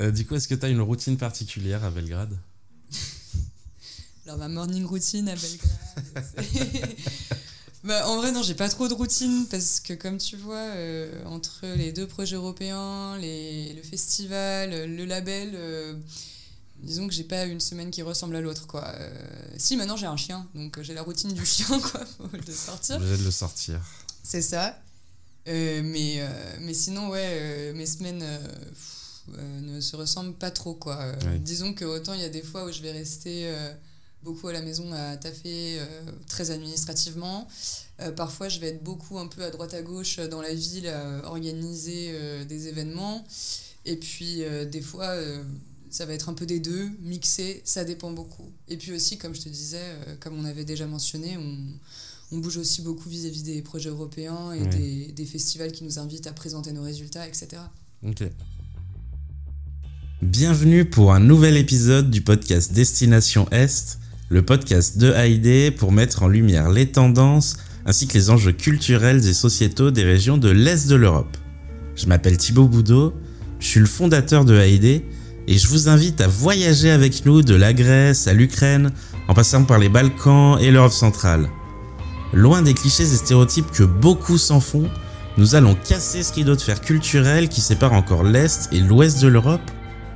Euh, du coup, est-ce que tu as une routine particulière à Belgrade? Alors, ma morning routine à Belgrade. bah, en vrai, non, j'ai pas trop de routine parce que, comme tu vois, euh, entre les deux projets européens, les, le festival, le label, euh, disons que j'ai pas une semaine qui ressemble à l'autre. quoi. si, maintenant j'ai un chien, donc j'ai la routine du chien, quoi, faut le sortir. Obligé de le sortir. C'est ça. mais, mais sinon, ouais, mes semaines ne se ressemblent pas trop. Quoi. Euh, disons que autant il y a des fois où je vais rester euh, beaucoup à la maison à taffer très administrativement. parfois, je vais être beaucoup un peu à droite à gauche dans la ville à organiser des événements. Et puis, des fois, ça va être un peu des deux, mixé, ça dépend beaucoup. Et puis aussi, comme je te disais, comme on avait déjà mentionné, on, on bouge aussi beaucoup vis-à-vis des projets européens et des, des, festivals qui nous invitent à présenter nos résultats, etc. Ok. Bienvenue pour un nouvel épisode du podcast Destination Est, le podcast de Haïdé pour mettre en lumière les tendances ainsi que les enjeux culturels et sociétaux des régions de l'Est de l'Europe. Je m'appelle Thibaut Boudot, je suis le fondateur de Haïdé et je vous invite à voyager avec nous de la Grèce à l'Ukraine en passant par les Balkans et l'Europe centrale. Loin des clichés et stéréotypes que beaucoup s'en font, nous allons casser ce rideau de fer culturel qui sépare encore l'Est et l'Ouest de l'Europe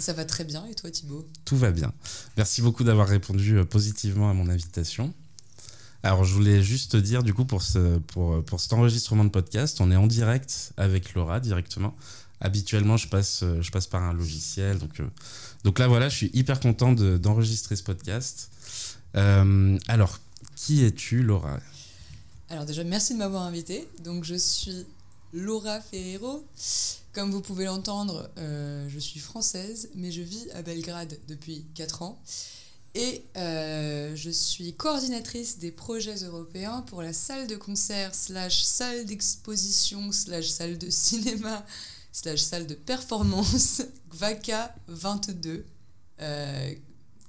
Ça va très bien. Et toi, Thibaut? Tout va bien. Merci beaucoup d'avoir répondu euh, positivement à mon invitation. Alors, je voulais juste te dire, du coup, pour, ce, pour, pour cet enregistrement de podcast, on est en direct avec Laura directement. Habituellement, je passe, euh, je passe par un logiciel. Donc, euh, donc là, voilà, je suis hyper content d'enregistrer ce podcast. alors, qui es-tu, Laura? Alors, déjà, merci de m'avoir invité. Donc, je suis Laura Ferrero. Comme vous pouvez l'entendre, euh, je suis française, mais je vis à Belgrade depuis 4 ans. Et euh, je suis coordinatrice des projets européens pour la salle de concert slash salle d'exposition slash salle de cinéma slash salle de performance GVACA 22. Euh,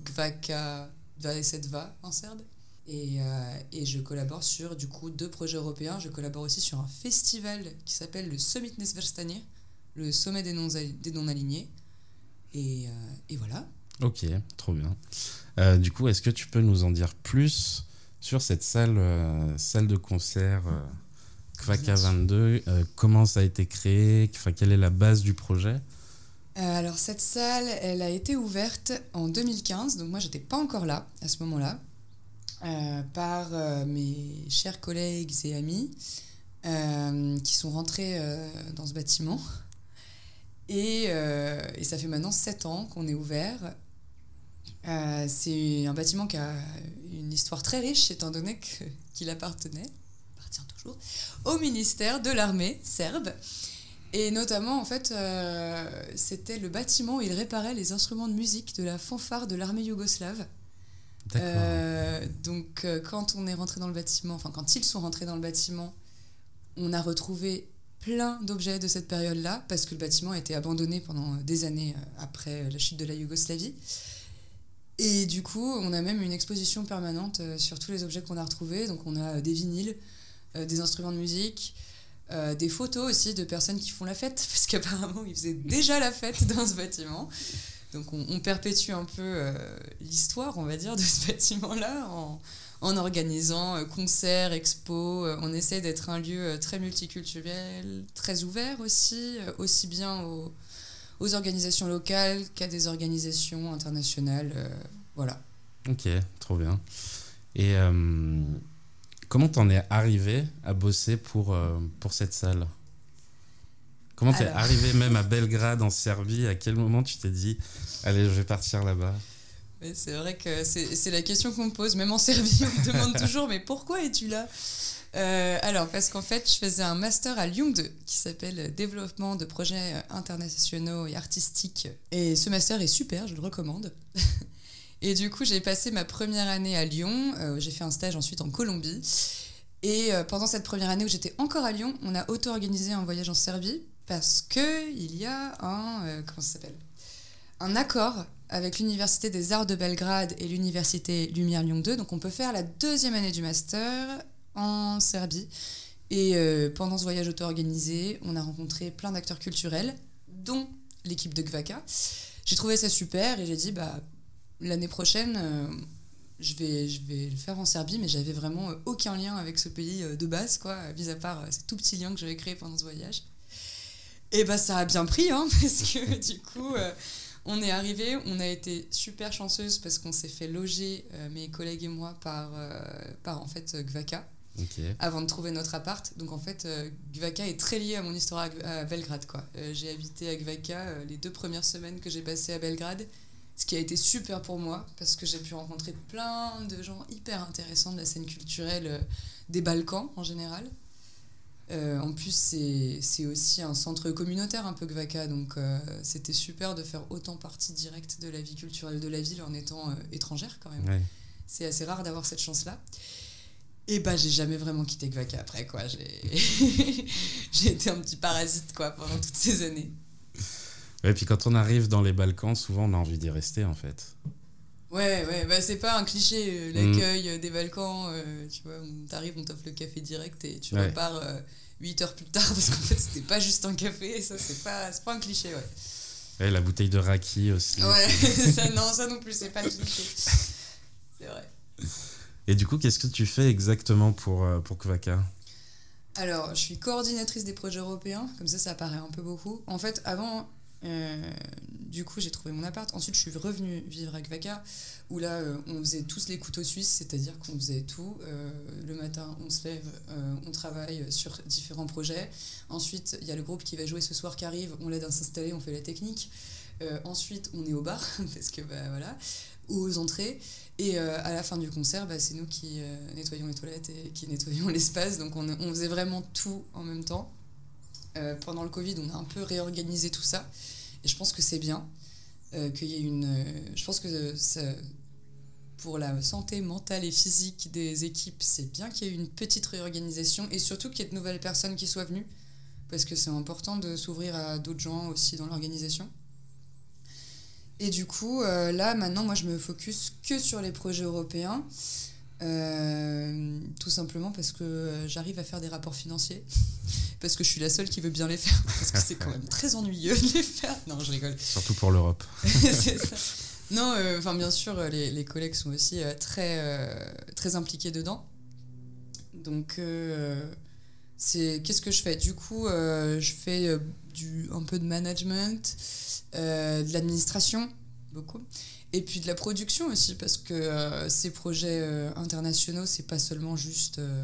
GVACA 27 va en serbe. Et, euh, et, je collabore sur du coup deux projets européens. Je collabore aussi sur un festival qui s'appelle le Summit Nesverstanie, le sommet des non-alignés. et, euh, et, voilà. Ok, trop bien. Euh, du coup, est-ce que tu peux nous en dire plus sur cette salle, salle de concert Kvaka 22 Comment ça a été créé Quelle est la base du projet? Alors cette salle, elle a été ouverte en 2015, donc moi j'étais pas encore là à ce moment-là. Euh, par euh, mes chers collègues et amis euh, qui sont rentrés dans ce bâtiment. Et, ça fait maintenant 7 ans qu'on est ouvert. c'est un bâtiment qui a une histoire très riche étant donné qu'il appartenait, appartient toujours, au ministère de l'armée serbe. Et notamment, en fait, c'était le bâtiment où il réparait les instruments de musique de la fanfare de l'armée yougoslave. Euh, donc euh, quand on est rentré dans le bâtiment, enfin quand ils sont rentrés dans le bâtiment, on a retrouvé plein d'objets de cette période-là, parce que le bâtiment a été abandonné pendant des années euh, après la chute de la Yougoslavie. Et du coup, on a même une exposition permanente sur tous les objets qu'on a retrouvés. Donc on a des vinyles, des instruments de musique, des photos aussi de personnes qui font la fête, parce qu'apparemment ils faisaient déjà la fête dans ce bâtiment. Donc on, perpétue un peu euh, l'histoire, on va dire, de ce bâtiment-là en, en, organisant euh, concerts, expos. Euh, on essaie d'être un lieu très multiculturel, très ouvert aussi, aussi bien aux, aux organisations locales qu'à des organisations internationales. voilà. Ok, trop bien. Et comment t'en es arrivé à bosser pour, pour cette salle? Comment t'es arrivé même à Belgrade en Serbie? À quel moment tu t'es dit allez je vais partir là-bas? C'est vrai que c'est la question qu'on me pose, même en Serbie, on me demande toujours mais pourquoi es-tu là? Euh, alors, parce qu'en fait, je faisais un master à Lyon 2 qui s'appelle Développement de projets internationaux et artistiques. Et ce master est super, je le recommande. et du coup, j'ai passé ma première année à Lyon. Euh, j'ai fait un stage ensuite en Colombie. Et euh, pendant cette première année où j'étais encore à Lyon, on a auto-organisé un voyage en Serbie parce qu'il y a un. comment ça Un accord avec l'Université des Arts de Belgrade et l'Université Lumière Lyon 2. Donc on peut faire la deuxième année du master en Serbie. Et euh, pendant ce voyage auto-organisé, on a rencontré plein d'acteurs culturels, dont l'équipe de Gvaka. J'ai trouvé ça super et j'ai dit, bah, l'année prochaine, euh, je, vais, je vais le faire en Serbie, mais j'avais vraiment euh, aucun lien avec ce pays de base, quoi, mis à part ces tout petits liens que j'avais créés pendant ce voyage. Et bah, ça a bien pris, hein, parce que du coup on est arrivé, on a été super chanceuse parce qu'on s'est fait loger, euh, mes collègues et moi, par, euh, par en fait Gvaka. Avant de trouver notre appart. Donc en fait, euh, Gvaka est très lié à mon histoire à, Belgrade. quoi. j'ai habité à Gvaka les deux premières semaines que j'ai passées à Belgrade. Ce qui a été super pour moi parce que j'ai pu rencontrer plein de gens hyper intéressants de la scène culturelle des Balkans en général. Euh, en plus, c'est aussi un centre communautaire, un peu Gvaka, donc euh, c'était super de faire autant partie directe de la vie culturelle de la ville en étant euh, étrangère quand même. C'est assez rare d'avoir cette chance-là. Et bah, j'ai jamais vraiment quitté Gvaka après, quoi. J'ai été un petit parasite, quoi, pendant toutes ces années. Et puis quand on arrive dans les Balkans, souvent on a envie d'y rester, en fait. Ouais, ouais, bah c'est pas un cliché, l'accueil des Balkans, tu vois, t'arrives, on t'offre le café direct et tu repars 8 heures plus tard parce qu'en fait c'était pas juste un café et ça c'est pas, pas un cliché ouais. la bouteille de raki aussi. Ouais, ça, non, ça non plus, c'est pas le cliché. C'est vrai. Et du coup, qu'est-ce que tu fais exactement pour, euh, pour Kvaka Alors, je suis coordinatrice des projets européens, comme ça, ça paraît un peu beaucoup. En fait, avant, euh, du coup, j'ai trouvé mon appart. Ensuite, je suis revenue vivre à Kvaka, où là, euh, on faisait tous les couteaux suisses, c'est-à-dire qu'on faisait tout. Euh, le matin, on se lève, on travaille sur différents projets. Ensuite, il y a le groupe qui va jouer ce soir qui arrive, on l'aide à s'installer, on fait la technique. ensuite, on est au bar, parce que bah, voilà, aux entrées. Et à la fin du concert, bah, c'est nous qui nettoyons les toilettes et qui nettoyons l'espace. Donc, on, on, faisait vraiment tout en même temps. Pendant le Covid, on a un peu réorganisé tout ça. Et je pense que c'est bien euh, qu'il y ait une. Euh, je pense que pour la santé mentale et physique des équipes, c'est bien qu'il y ait une petite réorganisation et surtout qu'il y ait de nouvelles personnes qui soient venues parce que c'est important de s'ouvrir à d'autres gens aussi dans l'organisation. Et du coup, euh, là, maintenant, moi, je me focus que sur les projets européens. Euh, tout simplement parce que j'arrive à faire des rapports financiers, parce que je suis la seule qui veut bien les faire, parce que c'est quand même très ennuyeux de les faire. Non, je rigole. Surtout pour l'Europe. non, euh, enfin bien sûr, les, les, collègues sont aussi euh, très, très impliqués dedans. Donc, c'est qu'est-ce que je fais? Du coup, je fais du, un peu de management, de l'administration, beaucoup. Et puis de la production aussi, parce que euh, ces projets euh, internationaux, c'est pas seulement juste, euh,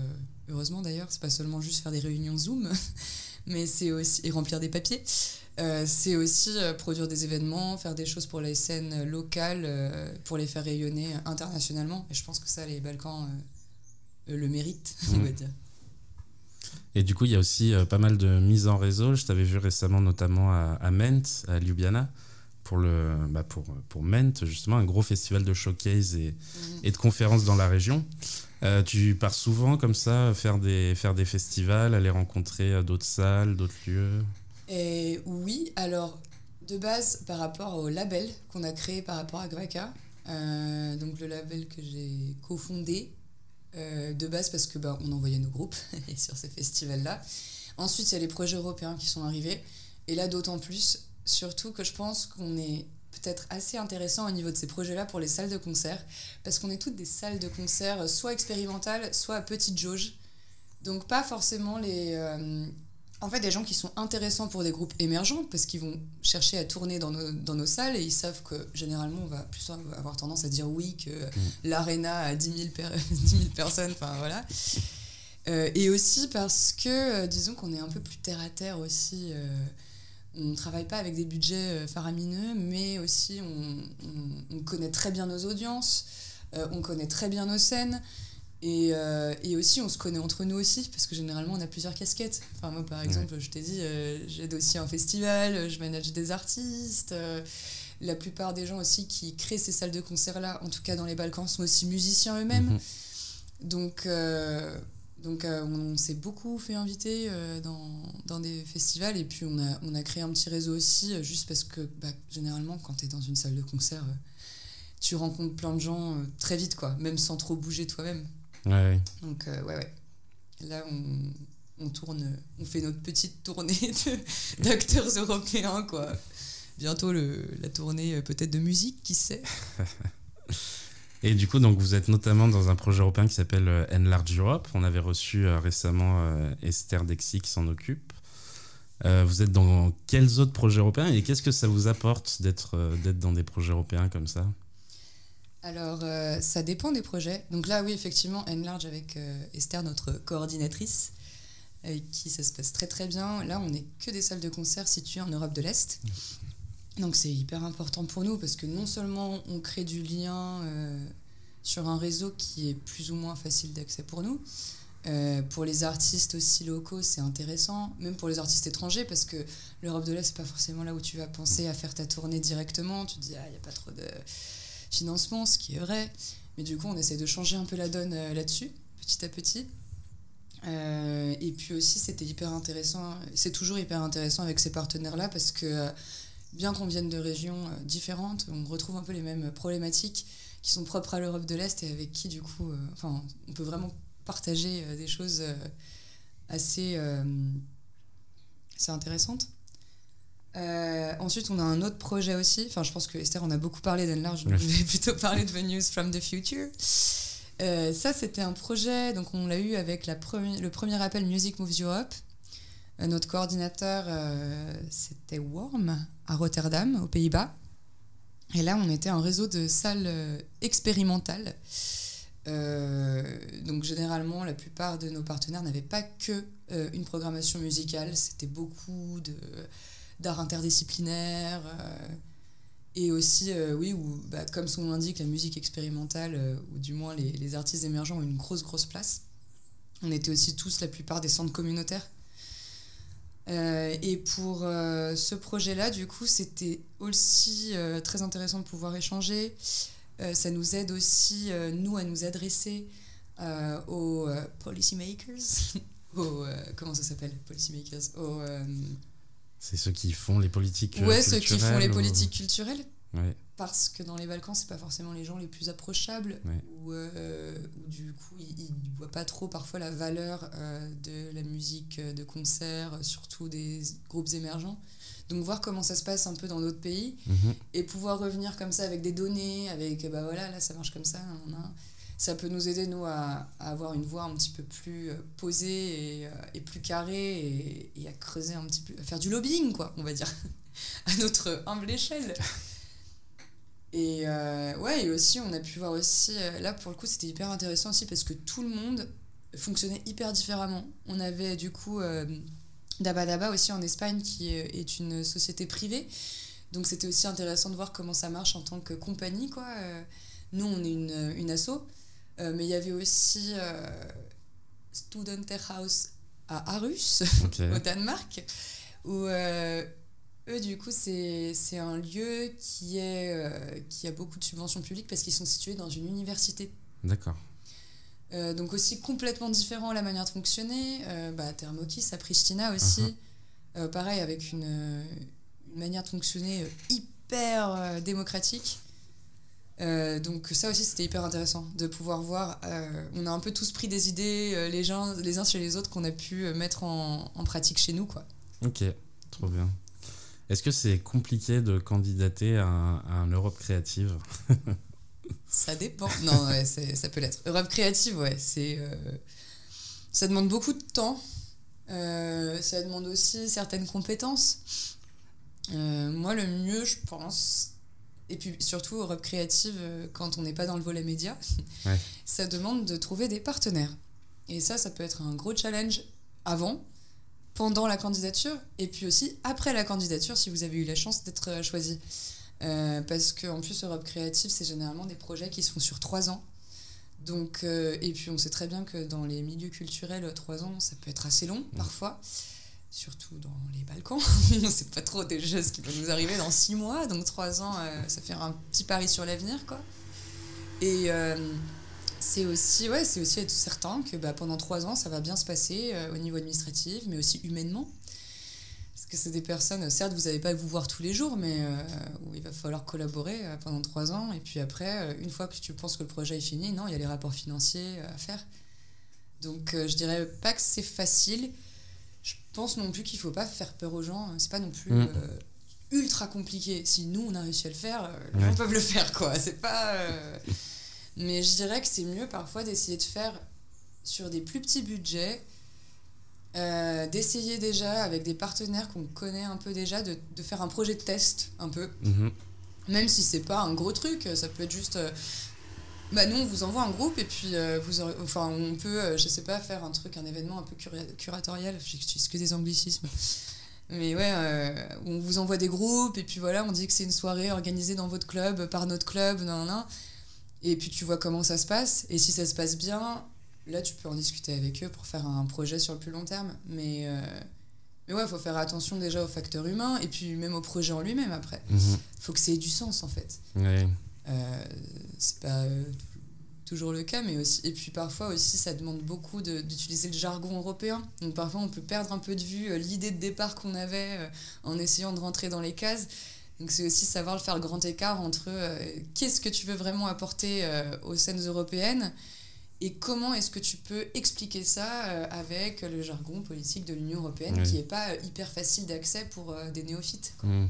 heureusement d'ailleurs, c'est pas seulement juste faire des réunions Zoom, mais c'est aussi, et remplir des papiers, c'est aussi produire des événements, faire des choses pour les scènes locales, pour les faire rayonner internationalement. Et je pense que ça, les Balkans le méritent, on va mmh. dire. Et du coup, il y a aussi pas mal de mises en réseau. Je t'avais vu récemment, notamment à, à Ment, à Ljubljana pour, le, bah pour, pour Ment, justement, un gros festival de showcase et, mhm. et de conférences dans la région. Euh, tu pars souvent comme ça, faire des, faire des festivals, aller rencontrer euh, d'autres salles, d'autres lieux? Et Oui, alors de base, par rapport au label qu'on a créé par rapport à Graka, euh, donc le label que j'ai cofondé, de base parce que bah, on envoyait nos groupes sur ces festivals-là. Ensuite, il y a les projets européens qui sont arrivés. Et là, d'autant plus, Surtout que je pense qu'on est peut-être assez intéressant au niveau de ces projets-là pour les salles de concert, parce qu'on est toutes des salles de concert soit expérimentales, soit à petite jauge. Donc pas forcément les... Euh, en fait, des gens qui sont intéressants pour des groupes émergents, parce qu'ils vont chercher à tourner dans nos, dans nos, salles, et ils savent que généralement, on va plutôt avoir tendance à dire oui, que mm. l'aréna a 10 000, 10 personnes, enfin voilà. Euh, et aussi parce que, euh, disons qu'on est un peu plus terre-à-terre aussi on ne travaille pas avec des budgets euh, faramineux, mais aussi on, connaît très bien nos audiences, euh, on connaît très bien nos scènes. Et, euh, et, aussi, on se connaît entre nous aussi, parce que généralement, on a plusieurs casquettes. Enfin, moi, par exemple, je t'ai dit, euh, j'aide aussi un festival, je manage des artistes. La plupart des gens aussi qui créent ces salles de concert-là, en tout cas dans les Balkans, sont aussi musiciens eux-mêmes. Mhm. Donc, donc on, s'est beaucoup fait inviter dans, dans, des festivals, et puis on a, on a créé un petit réseau aussi, juste parce que bah, généralement, quand tu es dans une salle de concert, tu rencontres plein de gens très vite, quoi, même sans trop bouger toi-même. Ouais. Donc, euh, ouais, ouais. Là, on, on, tourne, on fait notre petite tournée d'acteurs européens, quoi. Bientôt le, la tournée euh, peut-être de musique, qui sait? Et du coup, donc, vous êtes notamment dans un projet européen qui s'appelle euh, Enlarge Europe. On avait reçu récemment Esther Dexy qui s'en occupe. vous êtes dans quels autres projets européens et qu'est-ce que ça vous apporte d'être d'être dans des projets européens comme ça? Alors, euh, ça dépend des projets. Donc là, oui, effectivement, Enlarge avec euh, Esther, notre coordinatrice, avec qui ça se passe très très bien. Là, on n'est que des salles de concert situées en Europe de l'Est. Donc c'est hyper important pour nous parce que non seulement on crée du lien euh, sur un réseau qui est plus ou moins facile d'accès pour nous, pour les artistes aussi locaux, c'est intéressant, même pour les artistes étrangers, parce que l'Europe de l'Est, c'est pas forcément là où tu vas penser à faire ta tournée directement. Tu te dis, ah, il n'y a pas trop de financement, ce qui est vrai. Mais du coup, on essaie de changer un peu la donne euh, là-dessus, petit à petit. Euh, et puis aussi, c'était hyper intéressant, c'est toujours hyper intéressant avec ces partenaires-là parce que euh, bien qu'on vienne de régions différentes, on retrouve un peu les mêmes problématiques qui sont propres à l'Europe de l'Est et avec qui, du coup, enfin, on peut vraiment partager des choses assez, assez intéressantes. Euh, ensuite, on a un autre projet aussi. Enfin, je pense que Esther, on a beaucoup parlé d'Enlarge, je vais plutôt parler de The News from the Future. Euh, ça, c'était un projet, donc on l'a eu avec la le premier appel Music Moves Europe. Euh, notre coordinateur, c'était Worm, à Rotterdam, aux Pays-Bas. Et là, on était un réseau de salles expérimentales. donc généralement, la plupart de nos partenaires n'avaient pas que une programmation musicale, c'était beaucoup de d'art interdisciplinaire. Euh, et aussi, euh, oui, où, bah, comme son nom l'indique, la musique expérimentale, euh, ou du moins les, artistes émergents ont une grosse, grosse place. On était aussi tous, la plupart, des centres communautaires. Et pour ce projet-là, du coup, c'était aussi très intéressant de pouvoir échanger. ça nous aide aussi, nous, à nous adresser aux policymakers. aux, comment ça s'appelle Policymakers? Aux c'est ceux qui font les politiques culturelles. Ouais, ceux qui font les politiques culturelles. Parce que dans les Balkans, c'est pas forcément les gens les plus approchables, ou, euh, du coup, ils ne voient pas trop parfois la valeur euh, de la musique de concert, surtout des groupes émergents. Donc voir comment ça se passe un peu dans d'autres pays, mhm. et pouvoir revenir comme ça avec des données, avec, bah voilà, là ça marche comme ça, ça peut nous aider, nous, à, avoir une voix un petit peu plus euh, posée et, euh, et plus carrée et, à creuser un petit peu, à faire du lobbying, quoi, on va dire, à notre humble échelle. Et euh, ouais, et aussi, on a pu voir aussi, là pour le coup, c'était hyper intéressant aussi parce que tout le monde fonctionnait hyper différemment. On avait du coup Daba Daba aussi en Espagne qui est une société privée. Donc c'était aussi intéressant de voir comment ça marche en tant que compagnie, quoi. Nous, on est une, une asso, euh, mais il y avait aussi euh, Student House à Arus, au Danemark, où euh, eux, du coup, c'est un lieu qui, est, qui a beaucoup de subventions publiques parce qu'ils sont situés dans une université. D'accord. donc aussi complètement différent la manière de fonctionner. bah, Thermokis à Pristina aussi. Uh-huh. pareil, avec une, une, manière de fonctionner hyper démocratique. Euh, donc ça aussi c'était hyper intéressant de pouvoir voir. Euh, on a un peu tous pris des idées euh, les, gens, les uns chez les autres qu'on a pu mettre en, en, pratique chez nous. Quoi. Ok, trop bien. Est-ce que c'est compliqué de candidater à un, Europe créative Ça dépend. Non, ouais, ça peut l'être. Europe créative, ouais, c'est ça demande beaucoup de temps. ça demande aussi certaines compétences. moi, le mieux, je pense, et puis surtout Europe Créative, euh, quand on n'est pas dans le volet média, ça demande de trouver des partenaires. Et ça, ça peut être un gros challenge avant, pendant la candidature, et puis aussi après la candidature, si vous avez eu la chance d'être euh, choisi. Euh, parce qu'en plus, Europe Créative, c'est généralement des projets qui sont sur trois ans. Donc, euh, et puis on sait très bien que dans les milieux culturels, trois ans, ça peut être assez long parfois, surtout dans les Balkans. on sait pas trop des choses qui peuvent nous arriver dans six mois, donc trois ans, euh, ça fait un petit pari sur l'avenir, quoi. Et euh, c'est aussi, ouais, c'est aussi être certain que bah, pendant trois ans, ça va bien se passer au niveau administratif, mais aussi humainement. Parce que c'est des personnes, certes, vous n'allez pas vous voir tous les jours, mais euh, où il va falloir collaborer euh, pendant trois ans. Et puis après, euh, une fois que tu penses que le projet est fini, non, il y a les rapports financiers à faire. Donc je dirais pas que c'est facile. Je pense non plus qu'il faut pas faire peur aux gens. C'est pas non plus mm. ultra compliqué. Si nous, on a réussi à le faire, les gens peuvent le faire, quoi. C'est pas... Mais je dirais que c'est mieux parfois d'essayer de faire sur des plus petits budgets euh, d'essayer déjà avec des partenaires qu'on connaît un peu déjà, de, de, faire un projet de test un peu. Mhm. Même si c'est pas un gros truc, ça peut être juste. Euh, bah nous, on vous envoie un groupe et puis euh, vous enfin, on peut, je sais pas, faire un truc, un événement un peu curatorial. J'excuse que des anglicismes. Mais ouais, on vous envoie des groupes et puis voilà, on dit que c'est une soirée organisée dans votre club, par notre club, nan, nan, et puis tu vois comment ça se passe. Et si ça se passe bien, là, tu peux en discuter avec eux pour faire un projet sur le plus long terme. Mais, euh, mais ouais, il faut faire attention déjà au facteur humain et puis même au projet en lui-même après. Il mhm. faut que ça ait du sens en fait. Euh, c'est pas euh, toujours le cas, mais aussi. Et puis parfois aussi, ça demande beaucoup d'utiliser le jargon européen. Donc parfois, on peut perdre un peu de vue l'idée de départ qu'on avait en essayant de rentrer dans les cases. Donc c'est aussi savoir le faire grand écart entre qu'est-ce que tu veux vraiment apporter aux scènes européennes et comment est-ce que tu peux expliquer ça euh, avec le jargon politique de l'Union européenne qui n'est pas euh, hyper facile d'accès pour euh, des néophytes mmh.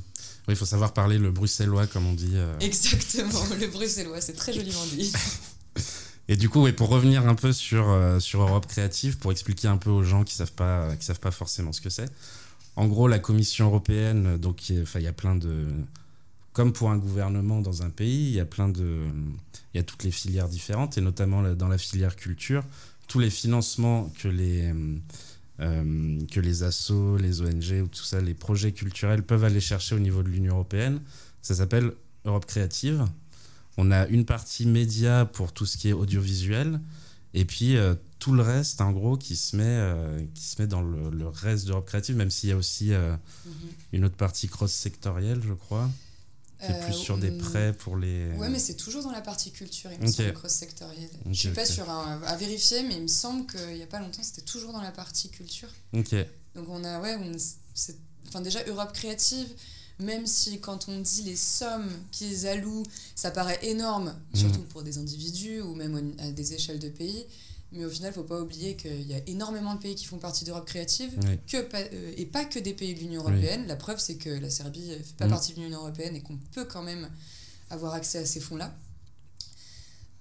Oui, il faut savoir parler le bruxellois, comme on dit. Exactement, le bruxellois, c'est très joliment dit. Et du coup, pour revenir un peu sur, sur Europe Créative, pour expliquer un peu aux gens qui ne savent, pas, qui savent pas forcément ce que c'est. En gros, la Commission européenne, donc il y a plein de comme pour un gouvernement dans un pays, il y a plein de, il y a toutes les filières différentes et notamment dans la filière culture, tous les financements que les euh, que les assos, les ONG ou tout ça, les projets culturels peuvent aller chercher au niveau de l'Union européenne, ça s'appelle Europe Créative. On a une partie média pour tout ce qui est audiovisuel et puis euh, tout le reste, en gros, qui se met, euh, qui se met dans le, reste d'Europe Créative, même s'il y a aussi mm-hmm. une autre partie cross-sectorielle, je crois. C'est plus sur des euh, prêts pour les. Ouais, mais c'est toujours dans la partie culture, il me semble, cross-sectorielle. Je je suis pas sur un, à vérifier, mais il me semble qu'il n'y a pas longtemps, c'était toujours dans la partie culture. Ok. Donc on a, ouais, on, enfin déjà Europe créative, même si quand on dit les sommes qu'ils allouent, ça paraît énorme, mhm. surtout pour des individus ou même à des échelles de pays. Mais au final, il ne faut pas oublier qu'il y a énormément de pays qui font partie d'Europe créative que, euh, et pas que des pays de l'Union européenne. La preuve, c'est que la Serbie ne fait pas mm. partie de l'Union européenne et qu'on peut quand même avoir accès à ces fonds-là.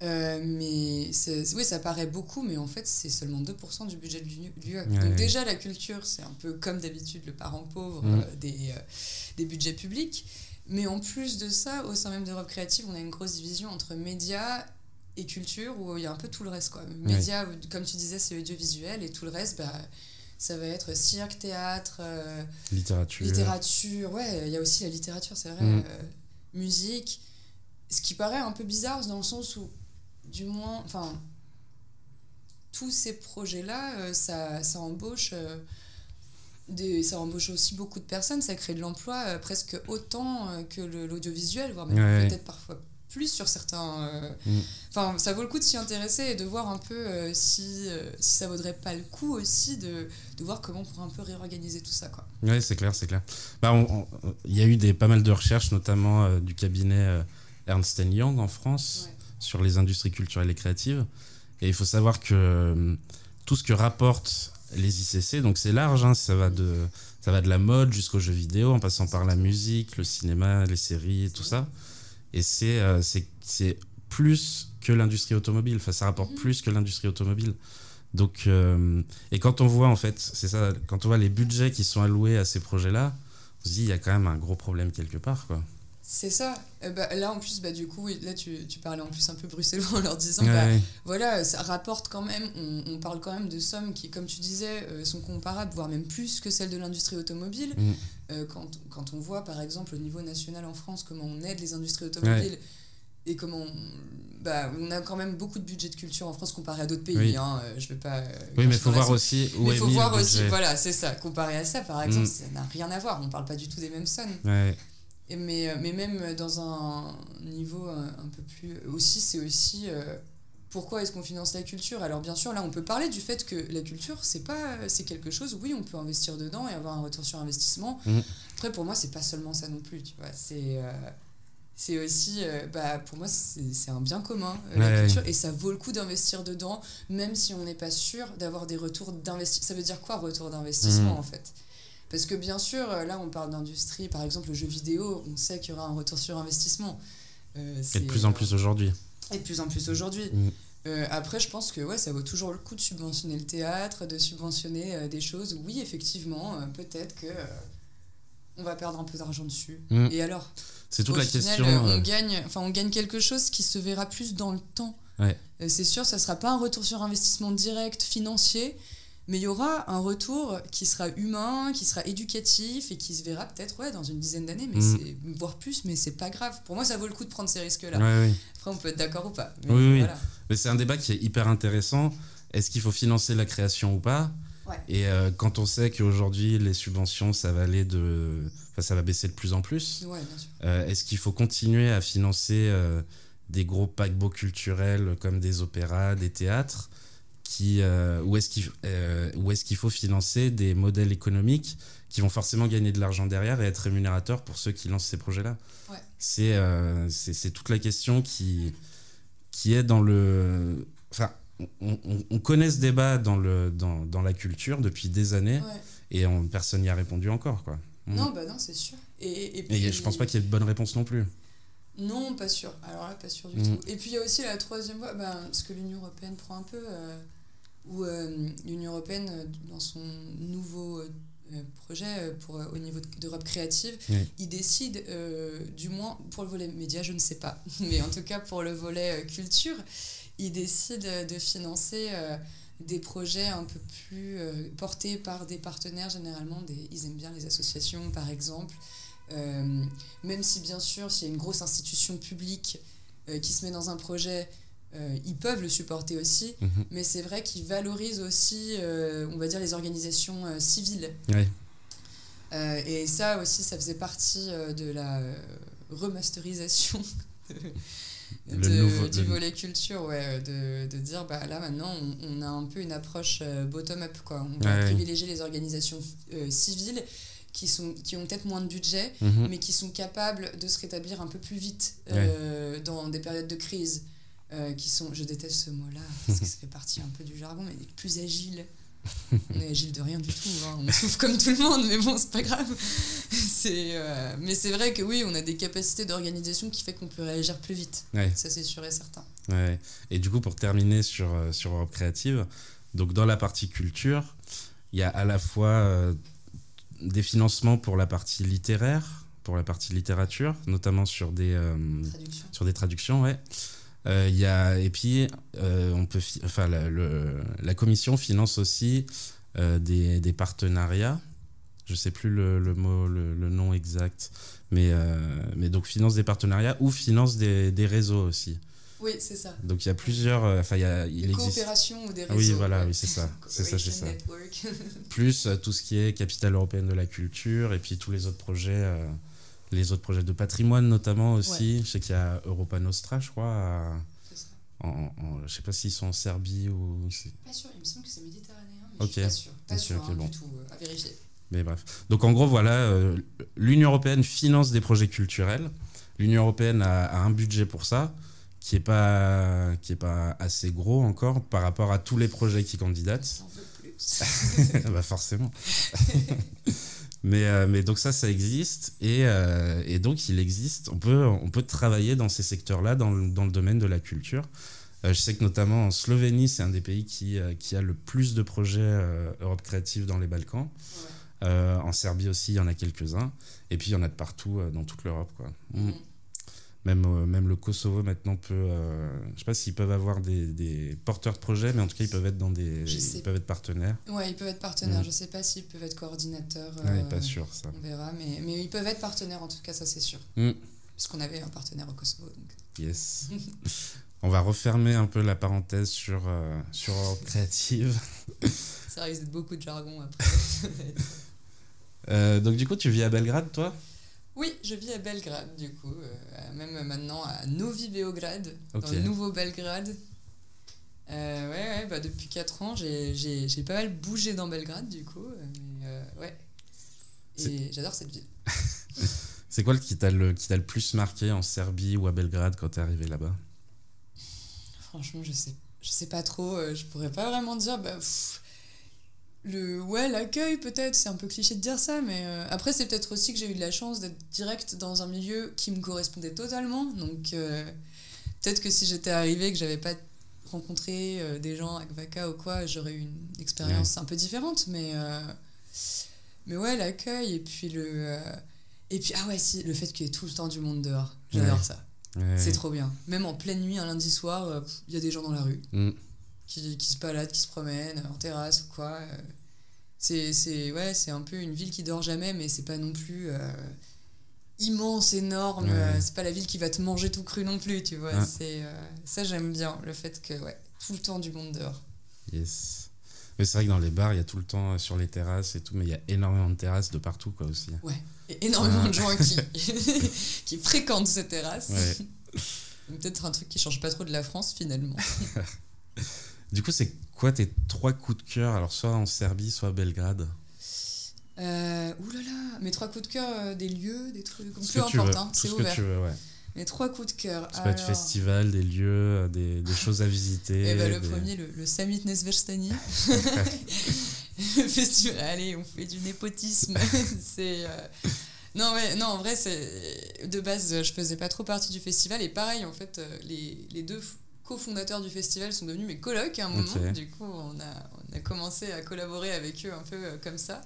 Euh, mais oui, ça paraît beaucoup, mais en fait, c'est seulement 2% du budget de l'UE. Donc, déjà, la culture, c'est un peu comme d'habitude le parent pauvre mm. euh, des, des budgets publics. Mais en plus de ça, au sein même d'Europe Créative, on a une grosse division entre médias et culture où il y a un peu tout le reste. Quoi. Médias, comme tu disais, c'est audiovisuel et tout le reste, bah, ça va être cirque, théâtre, euh, littérature. Littérature, ouais, il y a aussi la littérature, c'est vrai, mm. euh, musique. Ce qui paraît un peu bizarre dans le sens où, du moins, enfin, tous ces projets-là, euh, ça, ça embauche. Des, ça embauche aussi beaucoup de personnes, ça crée de l'emploi presque autant que l'audiovisuel, voire même peut-être parfois plus sur certains. Euh, mm. Enfin, ça vaut le coup de s'y intéresser et de voir un peu euh, si, euh, si ça vaudrait pas le coup aussi de, de, voir comment on pourrait un peu réorganiser tout ça. Quoi. Oui, c'est clair, c'est clair. Bah, il y a eu des, pas mal de recherches, notamment du cabinet Ernst Young en France, sur les industries culturelles et créatives. Et il faut savoir que tout ce que rapportent les ICC, donc c'est large, hein, ça, va de, ça va de la mode jusqu'aux jeux vidéo, en passant par la musique, le cinéma, les séries, tout ça. Et euh, c'est c'est plus que l'industrie automobile. Enfin, ça rapporte mhm. plus que l'industrie automobile. Donc, euh, et quand on voit, en fait, c'est ça, quand on voit les budgets qui sont alloués à ces projets-là, on se dit, il y a quand même un gros problème quelque part, quoi. C'est ça. Euh, bah, là, en plus, bah, du coup, là, tu, tu, parlais en plus un peu bruxellois en leur disant, bah, voilà, ça rapporte quand même, on, parle quand même de sommes qui, comme tu disais, euh, sont comparables, voire même plus que celles de l'industrie automobile. Mm. Euh, quand, quand, on voit, par exemple, au niveau national en France, comment on aide les industries automobiles et comment bah, on a quand même beaucoup de budget de culture en France comparé à d'autres pays. Oui. Hein, je vais pas. Oui, mais il faut voir aussi où Mais faut voir aussi, budget. voilà, c'est ça. Comparé à ça, par exemple, Mm. ça n'a rien à voir. On parle pas du tout des mêmes sommes. Ouais. Et mais, euh, mais même dans un niveau un, un peu plus. Aussi, c'est aussi. euh, pourquoi est-ce qu'on finance la culture? Alors, bien sûr, là, on peut parler du fait que la culture, c'est pas, c'est quelque chose, oui, on peut investir dedans et avoir un retour sur investissement. Mm. Après, pour moi, c'est pas seulement ça non plus, tu vois. C'est. euh, c'est aussi, euh, bah, pour moi, c'est c'est un bien commun, euh, la Ouais. culture, et ça vaut le coup d'investir dedans, même si on n'est pas sûr d'avoir des retours d'investissement. Ça veut dire quoi, retour d'investissement, Mhm. en fait? Parce que bien sûr, euh, là, on parle d'industrie, par exemple, le jeu vidéo, on sait qu'il y aura un retour sur investissement. Euh, Et de plus en plus aujourd'hui. et de plus en plus aujourd'hui. Mm. Euh, après, je pense que ouais, ça vaut toujours le coup de subventionner le théâtre, de subventionner euh, des choses. Oui, effectivement, peut-être que on va perdre un peu d'argent dessus. Mm. Et alors? C'est toute Au la final, question. on gagne, enfin, on gagne quelque chose qui se verra plus dans le temps. Ouais. C'est sûr, ça sera pas un retour sur investissement direct financier, mais il y aura un retour qui sera humain, qui sera éducatif et qui se verra peut-être ouais, dans une dizaine d'années, mais Mm. c'est voire plus, mais c'est pas grave. Pour moi, ça vaut le coup de prendre ces risques-là. ouais, oui. Après, on peut être d'accord ou pas. mais Oui, oui. voilà. Mais c'est un débat qui est hyper intéressant. Est-ce qu'il faut financer la création ou pas? Ouais. Et euh, quand on sait qu'aujourd'hui, les subventions, ça va aller de. Enfin, ça va baisser de plus en plus. Ouais. Euh, Est-ce qu'il faut continuer à financer euh, des gros paquebots culturels comme des opéras, des théâtres? Qui, euh, Ou est-ce qu'il euh, est-ce qu'il faut financer des modèles économiques qui vont forcément gagner de l'argent derrière et être rémunérateurs pour ceux qui lancent ces projets-là Ouais. C'est euh, toute la question qui, qui est dans le. Enfin, on, on- on connaît ce débat dans, le, dans, dans la culture depuis des années Ouais. et on, personne n'y a répondu encore. Quoi. Non, bah non, c'est sûr. Et, et Et puis, je pense pas qu'il y ait de bonne réponse non plus. Non, pas sûr. Alors là, pas sûr du Mm. tout. Et puis il y a aussi la troisième voie, ben, ce que l'Union Européenne prend un peu, euh, où euh, l'Union Européenne, euh, dans son nouveau euh, projet pour, au niveau de- d'Europe créative, Oui. il décide, du moins pour le volet média, je ne sais pas, mais en tout cas pour le volet culture, il décide de financer des projets un peu plus euh, portés par des partenaires, généralement, des, ils aiment bien les associations par exemple. Euh, même si bien sûr, s'il y a une grosse institution publique euh, qui se met dans un projet, euh, ils peuvent le supporter aussi, Mhm. mais c'est vrai qu'ils valorisent aussi, euh, on va dire, les organisations euh, civiles. Et ça aussi, ça faisait partie de la remasterisation de- nouveau- du le- volet culture, ouais, de, de dire, bah, là maintenant, on, on a un peu une approche bottom-up, quoi. On va Ouais. privilégier les organisations civiles qui, sont, qui ont peut-être moins de budget, Mhm. mais qui sont capables de se rétablir un peu plus vite dans des périodes de crise. Euh, qui sont, je déteste ce mot-là, parce que ça fait partie un peu du jargon, mais plus agiles. On est agile de rien du tout, hein. on souffre comme tout le monde, mais bon, c'est pas grave. Euh, mais c'est vrai que oui, on a des capacités d'organisation qui fait qu'on peut réagir plus vite. Ouais. Ça, c'est sûr et certain. Ouais. Et du coup, pour terminer sur, euh, sur Europe Créative, donc dans la partie culture, il y a à la fois euh, des financements pour la partie littéraire, pour la partie littérature, notamment sur des, euh, sur des traductions, ouais. Euh, y a, et puis, euh, on peut fi- enfin, la, le- la commission finance aussi euh, des, des partenariats. Je sais plus le, le mot, le, le nom exact, mais, euh, mais donc finance des partenariats ou finance des, des réseaux aussi. Oui, c'est ça. Donc il y a plusieurs, enfin il y a, il Des existe coopérations ou des réseaux. oui, voilà, ouais. oui, c'est ça, c'est ça, c'est ça. Plus tout ce qui est capitale européenne de la culture et puis tous les autres projets, les autres projets de patrimoine notamment aussi. Je sais qu'il y a Europa Nostra, je crois. à- en, en- je sais pas s'ils sont en Serbie ou. Pas sûr, il me semble que c'est méditerranéen, mais Ok. je suis pas sûr. Pas Ok, sûr ok, hein, bon. du tout, euh, à vérifier. Mais bref. Donc en gros, voilà, euh, l'Union européenne finance des projets culturels. L'Union européenne a, a un budget pour ça qui est pas qui est pas assez gros encore par rapport à tous les projets qui candidatent. J'en veux plus. bah forcément. mais, euh, mais donc ça, ça existe. Et, euh, et donc il existe, on peut, on peut travailler dans ces secteurs-là, dans le, dans le domaine de la culture. Euh, je sais que notamment en Slovénie, c'est un des pays qui, qui a le plus de projets Europe créative dans les Balkans. Ouais. En Serbie aussi, il y en a quelques-uns. Et puis il y en a de partout dans toute l'Europe. quoi. Même, euh, même le Kosovo maintenant peut. euh, je sais pas s'ils peuvent avoir des, des porteurs de projets, mais en tout cas ils peuvent être dans des. Ils peuvent être partenaires. Ouais, ils peuvent être partenaires. Mm. Je sais pas s'ils peuvent être coordinateurs. Ouais, euh, pas sûr ça. On verra, mais, mais ils peuvent être partenaires en tout cas, ça c'est sûr. Mm. Parce qu'on avait un partenaire au Kosovo. Donc. Yes. On va refermer un peu la parenthèse sur, euh, sur Europe Créative. Ça risque d'être beaucoup de jargon après. Euh, donc du coup, tu vis à Belgrade, toi? Oui, je vis à Belgrade, du coup. euh, même maintenant à Novi Beograd, dans le nouveau Belgrade. Euh, ouais, ouais, bah depuis 4 ans, j'ai- pas mal bougé dans Belgrade, du coup. euh, mais, euh, ouais. Et j'adore cette ville. C'est quoi le qui t'a le, qui t'a le plus marqué en Serbie ou à Belgrade quand t'es arrivé là-bas? Franchement, je sais, je sais pas trop. je pourrais pas vraiment dire. Bah, pff, le, ouais, l'accueil, peut-être. C'est un peu cliché de dire ça. Mais euh, après, c'est peut-être aussi que j'ai eu de la chance d'être direct dans un milieu qui me correspondait totalement. Donc, euh, peut-être que si j'étais arrivée, que j'avais pas rencontré euh, des gens avec Vaca ou quoi, j'aurais eu une expérience un peu différente. Mais, mais ouais, l'accueil. Et puis, le. et puis, ah ouais, si, le fait qu'il y ait tout le temps du monde dehors. J'adore Ouais. ça. Ouais. C'est trop bien. Même en pleine nuit, un lundi soir, il y a des gens dans la rue Mm. qui, qui se baladent, qui se promènent en terrasse ou quoi. C'est, c'est, ouais, c'est un peu une ville qui dort jamais, mais c'est pas non plus euh, immense, énorme. Ouais. c'est pas la ville qui va te manger tout cru non plus, tu vois. Ouais. C'est, euh, ça, j'aime bien, le fait que, ouais, tout le temps du monde dehors. Yes. Mais c'est vrai que dans les bars, il y a tout le temps euh, sur les terrasses et tout, mais il y a énormément de terrasses de partout, quoi, aussi. Et énormément Ah. de gens qui, qui fréquentent ces terrasses. Ouais. Peut-être un truc qui change pas trop de la France, finalement. Du coup, c'est quoi tes trois coups de cœur Alors, soit en Serbie, soit à Belgrade Euh, ouh là là, mes trois coups de cœur, euh, des lieux, des trucs, Ce peu que importe, hein, c'est ce que ouvert. tu veux, ouais. Mes trois coups de cœur. Ça peut être festival, des lieux, euh, des, des choses à visiter. eh ben, le des- premier, le, le Summit Nesverstani. le festival, allez, on fait du népotisme. c'est. euh, Non, ouais, non, en vrai, c'est. De base, je faisais pas trop partie du festival. Et pareil, en fait, les, les deux cofondateurs du festival sont devenus mes colocs à un moment. Du coup, on a, on a commencé à collaborer avec eux un peu euh, comme ça.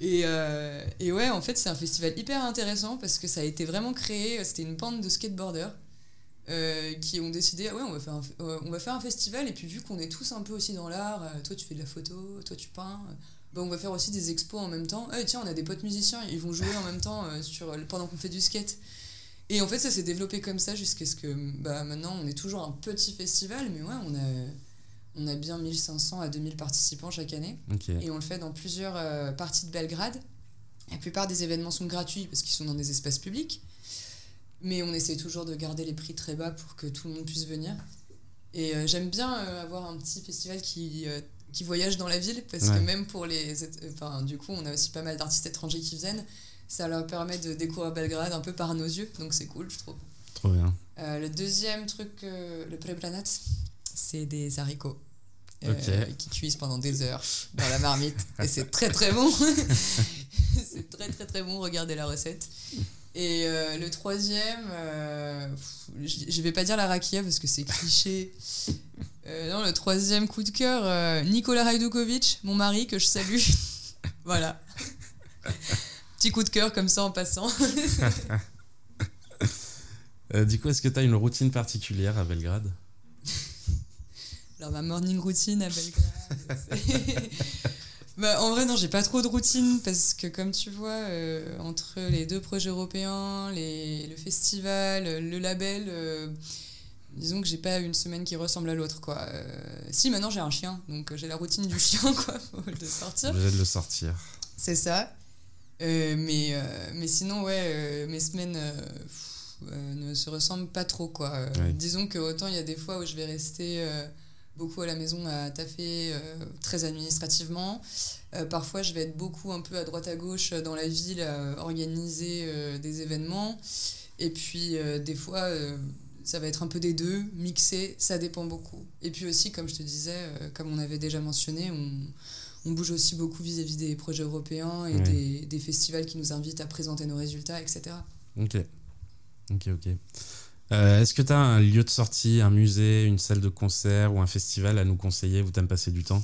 Et, euh, et ouais, en fait, c'est un festival hyper intéressant parce que ça a été vraiment créé. C'était une bande de skateboarders euh, qui ont décidé ah ouais, on va, faire un, euh, on va faire un festival. Et puis, vu qu'on est tous un peu aussi dans l'art, euh, toi tu fais de la photo, toi tu peins, euh, bah, on va faire aussi des expos en même temps. Eh, tiens, on a des potes musiciens, ils vont jouer en même temps euh, sur, pendant qu'on fait du skate. Et en fait, ça s'est développé comme ça jusqu'à ce que bah, maintenant on est toujours un petit festival, mais ouais, on a, on a bien 1500 à 2000 participants chaque année. Et on le fait dans plusieurs euh, parties de Belgrade. La plupart des événements sont gratuits parce qu'ils sont dans des espaces publics. Mais on essaie toujours de garder les prix très bas pour que tout le monde puisse venir. Et euh, j'aime bien euh, avoir un petit festival qui, qui voyage dans la ville parce que même pour les. Enfin, du coup, on a aussi pas mal d'artistes étrangers qui viennent. Ça leur permet de découvrir Belgrade un peu par nos yeux. Donc c'est cool, je trouve. Trop bien. Euh, le deuxième truc, euh, le prebranat, c'est des haricots. euh, qui cuisent pendant des heures dans la marmite et c'est très très bon c'est très très très bon regardez la recette et euh, le troisième je vais pas dire la rakia parce que c'est cliché non le troisième coup de cœur Nicolas Rajdukovic mon mari que je salue voilà petit coup de cœur comme ça en passant Euh, du coup, est-ce que tu as une routine particulière à Belgrade? Alors ma morning routine à Belgrade. bah, en vrai non, j'ai pas trop de routine parce que comme tu vois, euh, entre les deux projets européens, les, le festival, le label, euh, disons que j'ai pas une semaine qui ressemble à l'autre quoi. Euh, si maintenant j'ai un chien, donc j'ai la routine du chien quoi, faut le sortir. Obligé de le sortir. C'est ça. Euh, mais, euh, mais sinon, ouais, euh, mes semaines pff, ne se ressemblent pas trop, quoi. Ouais. Disons que autant il y a des fois où je vais rester beaucoup à la maison à taffer euh, très administrativement. Euh, parfois, je vais être beaucoup un peu à droite à gauche dans la ville à organiser euh, des événements. Et puis, des fois, ça va être un peu des deux, mixé, ça dépend beaucoup. Et puis aussi, comme je te disais, comme on avait déjà mentionné, on, on bouge aussi beaucoup vis-à-vis des projets européens et Ouais. des, des festivals qui nous invitent à présenter nos résultats, etc. Ok. Ok, ok. Euh, Est-ce que tu as un lieu de sortie, un musée, une salle de concert ou un festival à nous conseiller où tu aimes passer du temps?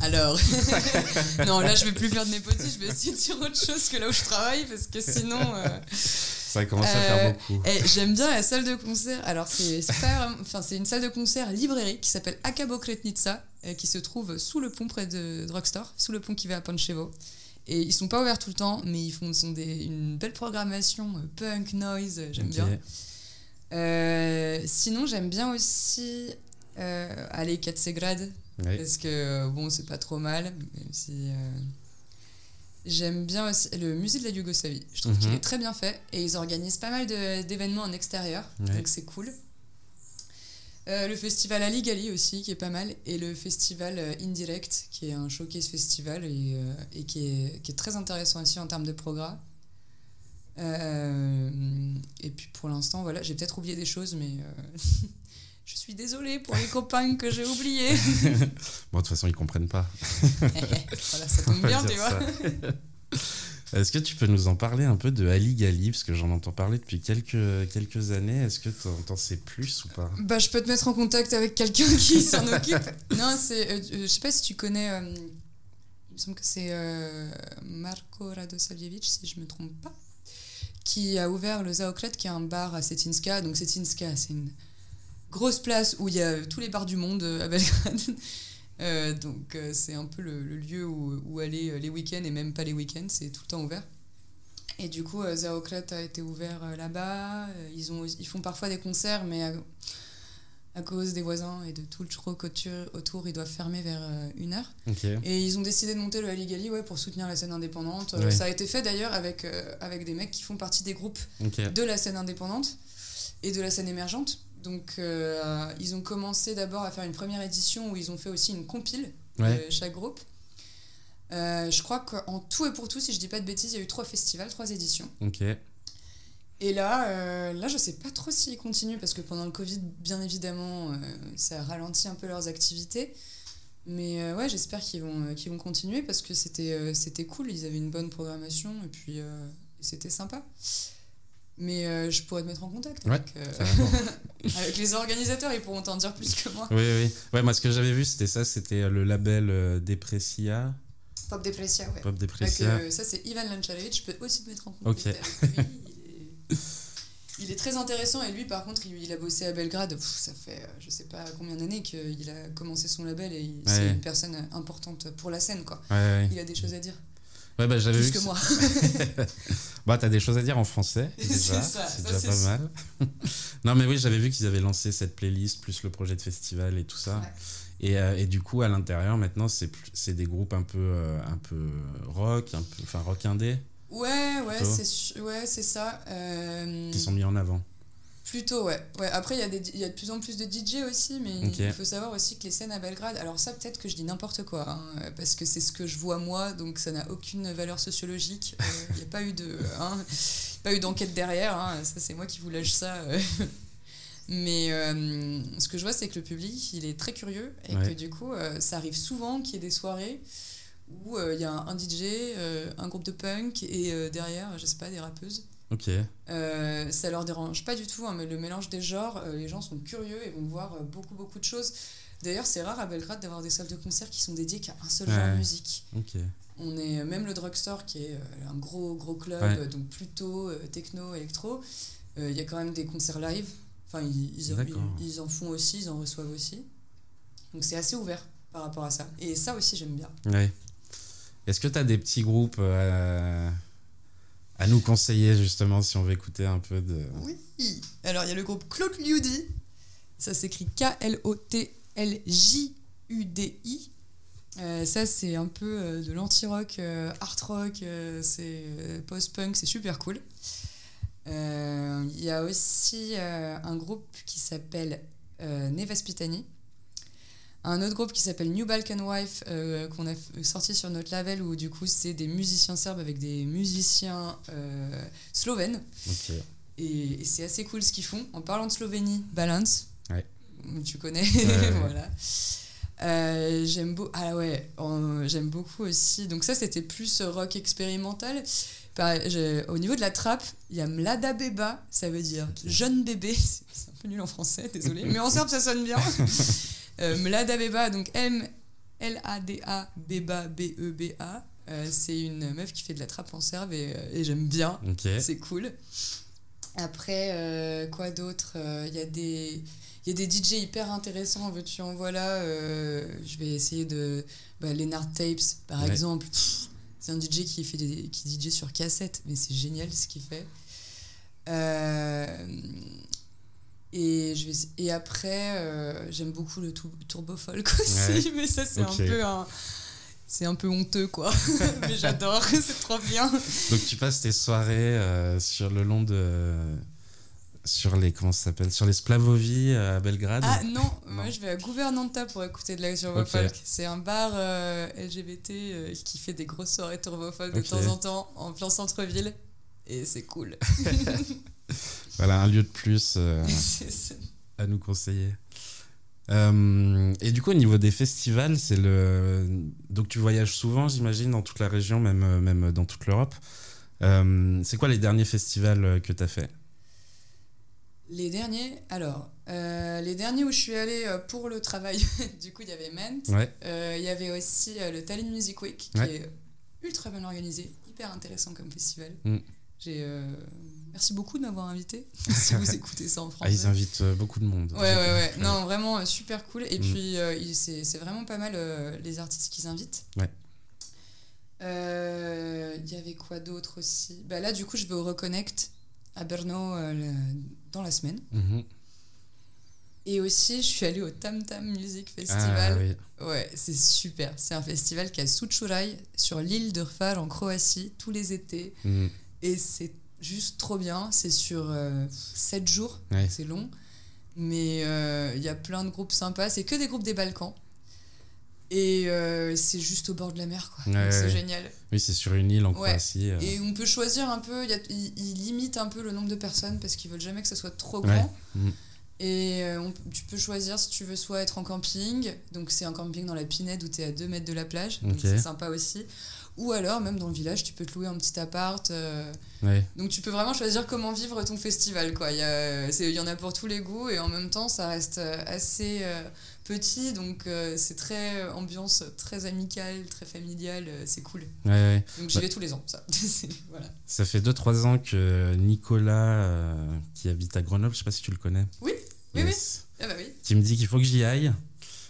Alors, non, là je vais plus faire de népotisme, je vais essayer de dire autre chose que là où je travaille parce que sinon. euh, Ça commence à faire Euh, beaucoup. eh, J'aime bien la salle de concert. Alors, c'est enfin, une salle de concert librairie qui s'appelle Akabokretnitsa, euh, qui se trouve sous le pont près de Drugstore, sous le pont qui va à Panchevo. Et ils sont pas ouverts tout le temps, mais ils font sont des, une belle programmation euh, punk, noise, j'aime bien. Euh, sinon, j'aime bien aussi euh, aller Katsegrad. Ouais. Parce que, bon, c'est pas trop mal. Même si. euh, J'aime bien aussi le musée de la Yougoslavie. Je trouve Mhm. qu'il est très bien fait. Et ils organisent pas mal d'événements en extérieur. Ouais. Donc c'est cool. Euh, le festival Ali Gali aussi, qui est pas mal. Et le festival euh, Indirect, qui est un showcase festival et, euh, et qui, est, qui est très intéressant aussi en termes de programme. Et puis pour l'instant, voilà, j'ai peut-être oublié des choses, mais je suis désolée pour les copains que j'ai oubliés. Bon, de toute façon, ils comprennent pas. voilà, ça tombe bien, tu vois. Est-ce que tu peux nous en parler un peu de Ali Gali Parce que j'en entends parler depuis quelques, quelques années. Est-ce que t'en t'en sais plus ou pas? Bah, je peux te mettre en contact avec quelqu'un qui s'en occupe. Non, c'est. euh, euh, je sais pas si tu connais. euh, il me semble que c'est euh, Marko Radosavljevic, si je me trompe pas, qui a ouvert le Zaokret, qui est un bar à Cetinska. Donc, Cetinska, c'est une grosse place où il y a tous les bars du monde euh, à Belgrade. Euh, donc, euh, c'est un peu le, le lieu où, où aller euh, les week-ends et même pas les week-ends, c'est tout le temps ouvert. Et du coup, Zaokret a été ouvert là-bas. Ils, ont, ils font parfois des concerts, mais à, à cause des voisins et de tout le truc autour, ils doivent fermer vers une heure. Et ils ont décidé de monter le Aligali ouais, pour soutenir la scène indépendante. Ouais. Ça a été fait d'ailleurs avec, avec des mecs qui font partie des groupes de la scène indépendante et de la scène émergente. Donc euh, ils ont commencé d'abord à faire une première édition où ils ont fait aussi une compile Ouais. de chaque groupe. Euh, je crois qu'en tout et pour tout, si je dis pas de bêtises, il y a eu trois festivals, trois éditions. Ok. Et là, euh, là, je sais pas trop s'ils continuent parce que pendant le Covid, bien évidemment, euh, ça a ralenti un peu leurs activités. Mais ouais, j'espère qu'ils vont, qu'ils vont continuer parce que c'était c'était cool, ils avaient une bonne programmation et puis c'était sympa. Mais euh, je pourrais te mettre en contact Ouais, euh, avec les organisateurs, ils pourront t'en dire plus que moi. oui, oui. Ouais, moi, ce que j'avais vu, c'était ça. C'était le label euh, Depressia. Pop Depressia, ouais. Pop Depressia. euh, ça, c'est Ivan Lanchalevic. Je peux aussi te mettre en contact avec lui. Il est, il est très intéressant et lui, par contre, il, il a bossé à Belgrade. Pff, ça fait euh, je sais pas combien d'années qu'il a commencé son label et c'est une personne importante pour la scène, quoi. Ouais. Il a des choses à dire. Ouais, bah, j'avais Plus vu que que moi. Bah, t'as des choses à dire en français, C'est déjà. ça, C'est ça, déjà c'est pas sûr. mal. non, mais oui, j'avais vu qu'ils avaient lancé cette playlist, plus le projet de festival et tout ça. Ouais. Et, euh, et du coup, à l'intérieur, maintenant, c'est des groupes un peu, euh, un peu rock, un peu, enfin rock indé, Ouais, ouais, Plutôt. c'est ouais, c'est ça. Euh, qui sont mis en avant. Plutôt, ouais. ouais. Après, il y, a des- il y a de plus en plus de DJ aussi, mais il faut savoir aussi que les scènes à Belgrade, alors ça, peut-être que je dis n'importe quoi, hein, parce que c'est ce que je vois moi, donc ça n'a aucune valeur sociologique. Euh, Il n'y a pas eu de, hein, pas eu d'enquête derrière, hein, ça c'est moi qui vous lâche ça. euh. Mais euh, ce que je vois, c'est que le public, il est très curieux et Ouais. que du coup, euh, ça arrive souvent qu'il y ait des soirées où euh, il y a un, DJ, euh, un groupe de punk et euh, derrière, je sais pas, des rappeuses. Ok. Euh, ça leur dérange pas du tout, hein, mais le mélange des genres, euh, les gens sont curieux et vont voir euh, beaucoup beaucoup de choses. D'ailleurs, c'est rare à Belgrade d'avoir des salles de concert qui sont dédiées qu'à un seul genre de musique. Ok. On est même le drugstore qui est euh, un gros gros club, Ouais. euh, donc plutôt euh, techno, électro. euh, Il y a quand même des concerts live. Enfin, ils, ils, D'accord. ils- ils en font aussi, ils en reçoivent aussi. Donc c'est assez ouvert par rapport à ça. Et ça aussi j'aime bien. Ouais. Est-ce que tu as des petits groupes euh, à nous conseiller, justement, si on veut écouter un peu de. Oui. Alors, il y a le groupe Claude Liudi. Ça s'écrit K-L-O-T-L-J-U-D-I. Euh, ça, c'est un peu euh, de l'anti-rock, euh, art rock, c'est post-punk, c'est super cool. Il y a aussi un groupe qui s'appelle Nevaspitani. Un autre groupe qui s'appelle New Balkan Wife, euh, qu'on a sorti sur notre label, où du coup, c'est des musiciens serbes avec des musiciens euh, slovènes. Et, et c'est assez cool ce qu'ils font. En parlant de Slovénie, Balance. Ouais. Tu connais. ouais. voilà. Euh, j'aime beau ah ouais j'aime beaucoup aussi donc ça c'était plus rock expérimental au niveau de la trappe il y a Mlada Beba ça veut dire jeune bébé c'est un peu nul en français désolé mais en serbe ça sonne bien Mlada Beba donc M L A D A Beba B E B A Euh, c'est une meuf qui fait de la trappe en serbe et, euh, et j'aime bien c'est cool. Après, euh, quoi d'autre Euh, Il y a des... Il y a des DJ hyper intéressants, veux-tu en voilà. euh, je vais essayer de. Bah, Leonard Tapes, par Ouais. exemple. C'est un DJ qui fait des, qui DJ sur cassette, mais c'est génial ce qu'il fait. Euh, Et, je vais, et après, euh, j'aime beaucoup le turbo folk aussi, mais ça, c'est un peu un. C'est un peu honteux, quoi. mais j'adore, c'est trop bien. Donc tu passes tes soirées euh, sur le long de sur les comment ça s'appelle sur les Splavovi euh, à Belgrade? Ah non, Non. moi je vais à Gouvernanta pour écouter de la turbo folk. C'est un bar euh, LGBT qui fait des grosses soirées turbo folk de temps en temps en plein centre-ville. Et c'est cool. Voilà un lieu de plus euh, à nous conseiller. Euh, et du coup au niveau des festivals, c'est le donc tu voyages souvent j'imagine dans toute la région même euh, même dans toute l'Europe. Euh, c'est quoi les derniers festivals que tu as fait? Les derniers, alors, euh, les derniers où je suis allée pour le travail, du coup, il y avait Ment. Ouais. Il y avait aussi le Tallinn Music Week, qui Ouais. est ultra bien organisé, hyper intéressant comme festival. Mm. J'ai, Merci beaucoup de m'avoir invité, si vous écoutez ça en Ah, français. ils invitent euh, beaucoup de monde. Ouais, ouais, ouais. Non, vraiment euh, super cool. Et Mm. puis, euh, c'est c'est vraiment pas mal euh, les artistes qu'ils invitent. Ouais. Euh, Il y avait quoi d'autre aussi? Bah Là, du coup, je vais au Reconnect à Brno le- dans la semaine. Mhm. Et aussi, je suis allée au Tam Tam Music Ah, Festival. oui. Ouais, c'est super. C'est un festival qui est à Sučuraj, sur l'île de Hvar, en Croatie, tous les étés. Mhm. Et c'est juste trop bien. C'est sur 7 jours, Ouais. c'est long. Mais euh, il y a plein de groupes sympas. C'est que des groupes des Balkans. Et euh, c'est juste au bord de la mer, quoi. Ouais, c'est ouais. génial. Oui, c'est sur une île en. Croatie. euh. Et on peut choisir un peu, ils limitent un peu le nombre de personnes parce qu'ils veulent jamais que ça soit trop grand. Mhm. Et euh, on- tu peux choisir si tu veux soit être en camping, donc c'est un camping dans la Pinède où tu es à 2 mètres de la plage, donc c'est sympa aussi. Ou alors, même dans le village, tu peux te louer un petit appart. euh, Ouais. donc tu peux vraiment choisir comment vivre ton festival. quoi. Il y, y en a pour tous les goûts et en même temps, ça reste euh, assez euh, petit, donc euh, c'est très ambiance très amicale, très familiale, c'est cool. Ouais, ouais. Donc j'y vais tous les ans, ça. Voilà. Ça fait 2-3 ans que Nicolas, qui habite à Grenoble, je sais pas si tu le connais. Oui, oui, Yes. Ah bah oui. Qui me dit qu'il faut que j'y aille.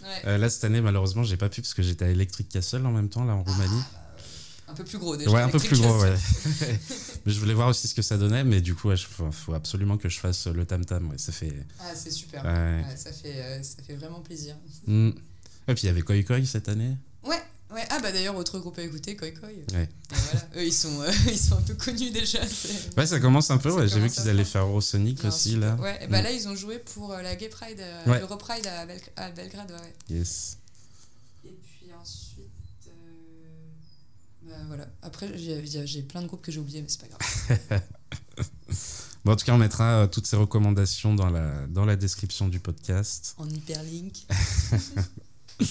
Ouais. Euh, là, cette année, malheureusement, j'ai pas pu parce que j'étais à Electric Castle en même temps, là, en Roumanie. Un peu plus gros déjà. ouais, un peu plus gros, ouais. mais je voulais voir aussi ce que ça donnait, mais du coup, il faut, faut absolument que je fasse le tam-tam. Ouais, ça fait. Ah, c'est super. Ouais. Ça, fait, euh, ça fait vraiment plaisir. Mm. Et puis il y avait Koi Koi cette année. Ouais, ouais. Ah bah d'ailleurs, autre groupe à écouter, Koi Koi. Ouais. Voilà. Eux, ils sont, euh, ils sont un peu connus déjà. Ouais, ça commence un peu. Ouais. J'ai vu qu'ils allaient faire. Eurosonic aussi, super- là. Ouais, et bah Mm. là, ils ont joué pour euh, la Gay Pride, euh, Ouais. l'Europride à, Bel- à Belgrade. Ouais. Yes. Bah voilà. Après, j'ai plein de groupes que j'ai oubliés, mais c'est pas grave. Bon, en tout cas, on mettra euh, toutes ces recommandations dans la, dans la description du podcast. En hyperlink.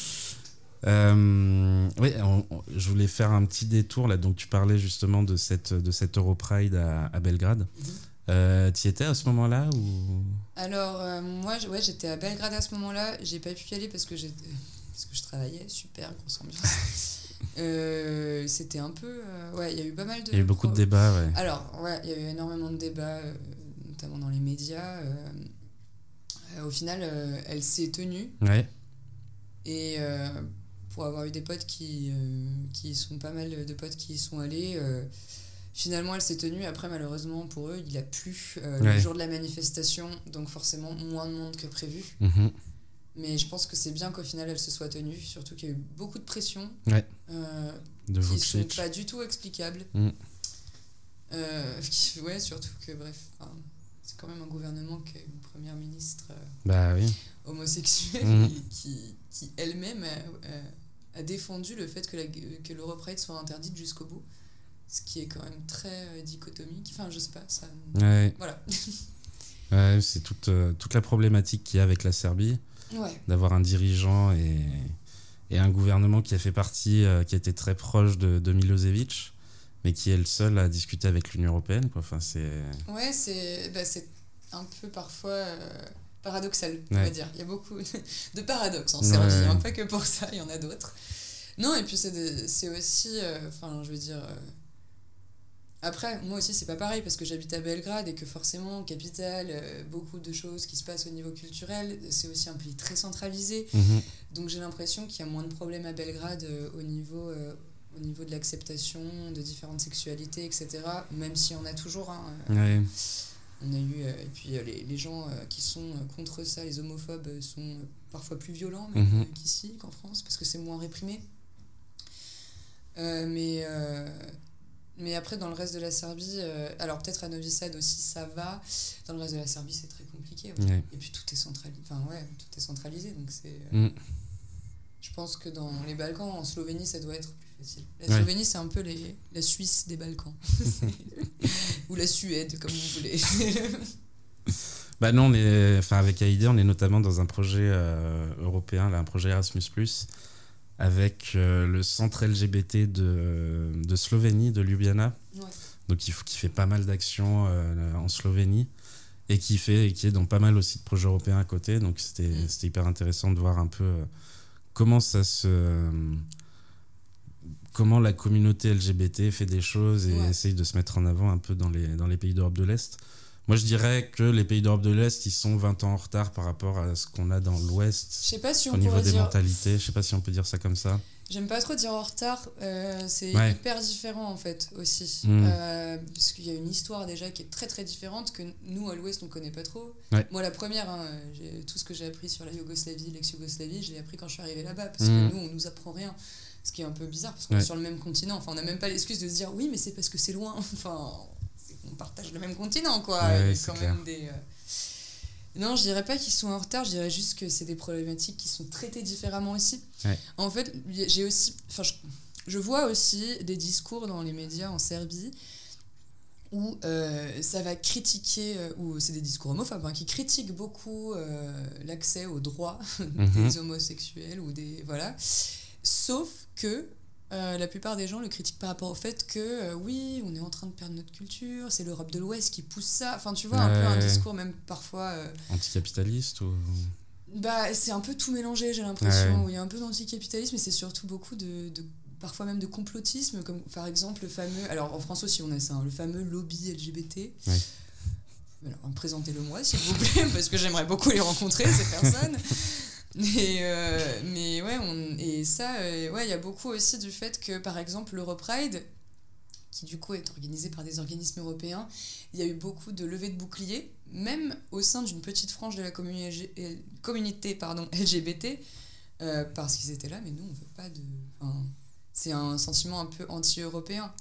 Euh, oui, on- on- je voulais faire un petit détour là. Donc, tu parlais justement de cette, de cette Europride à, à Belgrade. Mhm. Euh, tu y étais à ce moment-là ou... Alors, euh, moi, ouais, j'étais à Belgrade à ce moment-là. J'ai pas pu y aller parce que, j'ai- parce que je travaillais. Super, grosse ambiance. Euh, C'était un peu. euh, ouais, il y a eu pas mal de. Il y a eu beaucoup de débats, ouais. Alors, ouais, il y a eu énormément de débats, euh, notamment dans les médias. au final, elle s'est tenue. Ouais, Et pour avoir eu des potes qui, qui sont pas mal de potes qui y sont allés, finalement elle s'est tenue. Après, malheureusement pour eux, il a plu Ouais. le jour de la manifestation, donc forcément moins de monde que prévu. Mhm. Mais je pense que c'est bien qu'au final elle se soit tenue, surtout qu'il y a eu beaucoup de pression Ouais. euh, de qui sont pas du tout explicables. Mm. Euh, qui- ouais, surtout que bref, c'est quand même un gouvernement qui a une première ministre. euh, Bah oui. homosexuelle Mhm. qui, qui, elle-même a, a- défendu le fait que, la, que l'Europride soit interdite jusqu'au bout. Ce qui est quand même très euh, dichotomique. Enfin, je sais pas, ça. Ouais, Voilà. ouais c'est toute, euh, toute la problématique qu'il y a avec la Serbie, Ouais. d'avoir un dirigeant et, et un gouvernement qui a fait partie, euh, qui était très proche de, de Milosevic, mais qui est le seul à discuter avec l'Union Européenne. Quoi. Enfin, c'est... Ouais, c'est, bah, c'est un peu parfois euh, paradoxal, on va dire. Il y a beaucoup de paradoxes en Ouais, Serbie, hein, ouais. pas que pour ça, il y en a d'autres. Non, et puis c'est, des- c'est aussi, euh, enfin, je veux dire. Après, moi aussi, c'est pas pareil parce que j'habite à Belgrade et que forcément, capitale, euh, beaucoup de choses qui se passent au niveau culturel. C'est aussi un pays très centralisé. Mhm. Donc j'ai l'impression qu'il y a moins de problèmes à Belgrade euh, au, niveau, euh, au niveau de l'acceptation de différentes sexualités, etc. Même s'il y en a toujours. hein, euh, Ouais. On a eu, et puis les, les, gens qui sont contre ça, les homophobes, sont parfois plus violents mhm. qu'ici, qu'en France, parce que c'est moins réprimé. mais mais après, dans le reste de la Serbie, euh, alors peut-être à Novi Sad aussi ça va. Dans le reste de la Serbie, c'est très compliqué. Et puis tout est centralisé. Enfin, ouais, tout est centralisé. Donc c'est. Euh, mm. Je pense que dans les Balkans, en Slovénie, ça doit être plus facile. La Slovénie, c'est un peu les, la Suisse des Balkans. Ou la Suède, comme vous voulez. bah non, on est, enfin, avec AID, on est notamment dans un projet euh, européen, là, un projet Erasmus avec euh, le centre LGBT de, de, Slovénie, de Ljubljana, donc qui, qui, fait pas mal d'actions euh, en Slovénie et qui, fait, et qui est dans pas mal aussi de projets européens à côté. Donc c'était mm. hyper intéressant de voir un peu euh, comment ça se. comment la communauté LGBT fait des choses et essaye de se mettre en avant un peu dans les, dans les pays d'Europe de l'Est. Moi, je dirais que les pays d'Europe de l'Est, ils sont 20 ans en retard par rapport à ce qu'on a dans l'Ouest. Je sais pas si on Au niveau des mentalités, je sais pas si on peut dire ça comme ça. J'aime pas trop dire en retard, euh, c'est hyper différent en fait aussi. Hmm. Euh, parce qu'il y a une histoire déjà qui est très très différente que nous à l'Ouest on connaît pas trop. Moi la première, hein, tout ce que j'ai appris sur la Yougoslavie, l'ex-Yougoslavie, je l'ai appris quand je suis arrivée là-bas parce que hmm. nous on nous apprend rien. Ce qui est un peu bizarre parce qu'on est sur le même continent. Enfin on n'a même pas l'excuse de se dire oui mais c'est parce que c'est loin. enfin on partage le même continent, quoi. quand même des. Euh, non, je dirais pas qu'ils sont en retard, je dirais juste que c'est des problématiques qui sont traitées différemment aussi. En fait, j'ai aussi. Enfin, je, vois aussi des discours dans les médias en Serbie où euh, ça va critiquer, euh, ou c'est des discours homophobes, hein, qui critiquent beaucoup l'accès aux droits mhm. des homosexuels ou des. Voilà. Sauf que euh, la plupart des gens le critiquent par rapport au fait que euh, oui, on est en train de perdre notre culture, c'est l'Europe de l'Ouest qui pousse ça. Enfin, tu vois, un peu un discours même parfois. Euh, Anticapitaliste ou. Bah, c'est un peu tout mélangé, j'ai l'impression. Il y a un peu d'anticapitalisme, mais c'est surtout beaucoup de, de, parfois même de complotisme, comme par exemple le fameux. Alors en France aussi, on a ça, hein, le fameux lobby LGBT. Alors, présentez-le moi, s'il vous plaît, parce que j'aimerais beaucoup les rencontrer, ces personnes. Mais, euh, mais ouais, on, et ça, euh, ouais, il y a beaucoup aussi du fait que, par exemple, l'Europride, qui du coup est organisé par des organismes européens, il y a eu beaucoup de levées de boucliers, même au sein d'une petite frange de la communauté, communauté pardon, LGBT, euh, parce qu'ils étaient là, mais nous, on veut pas de. c'est un sentiment un peu anti-européen.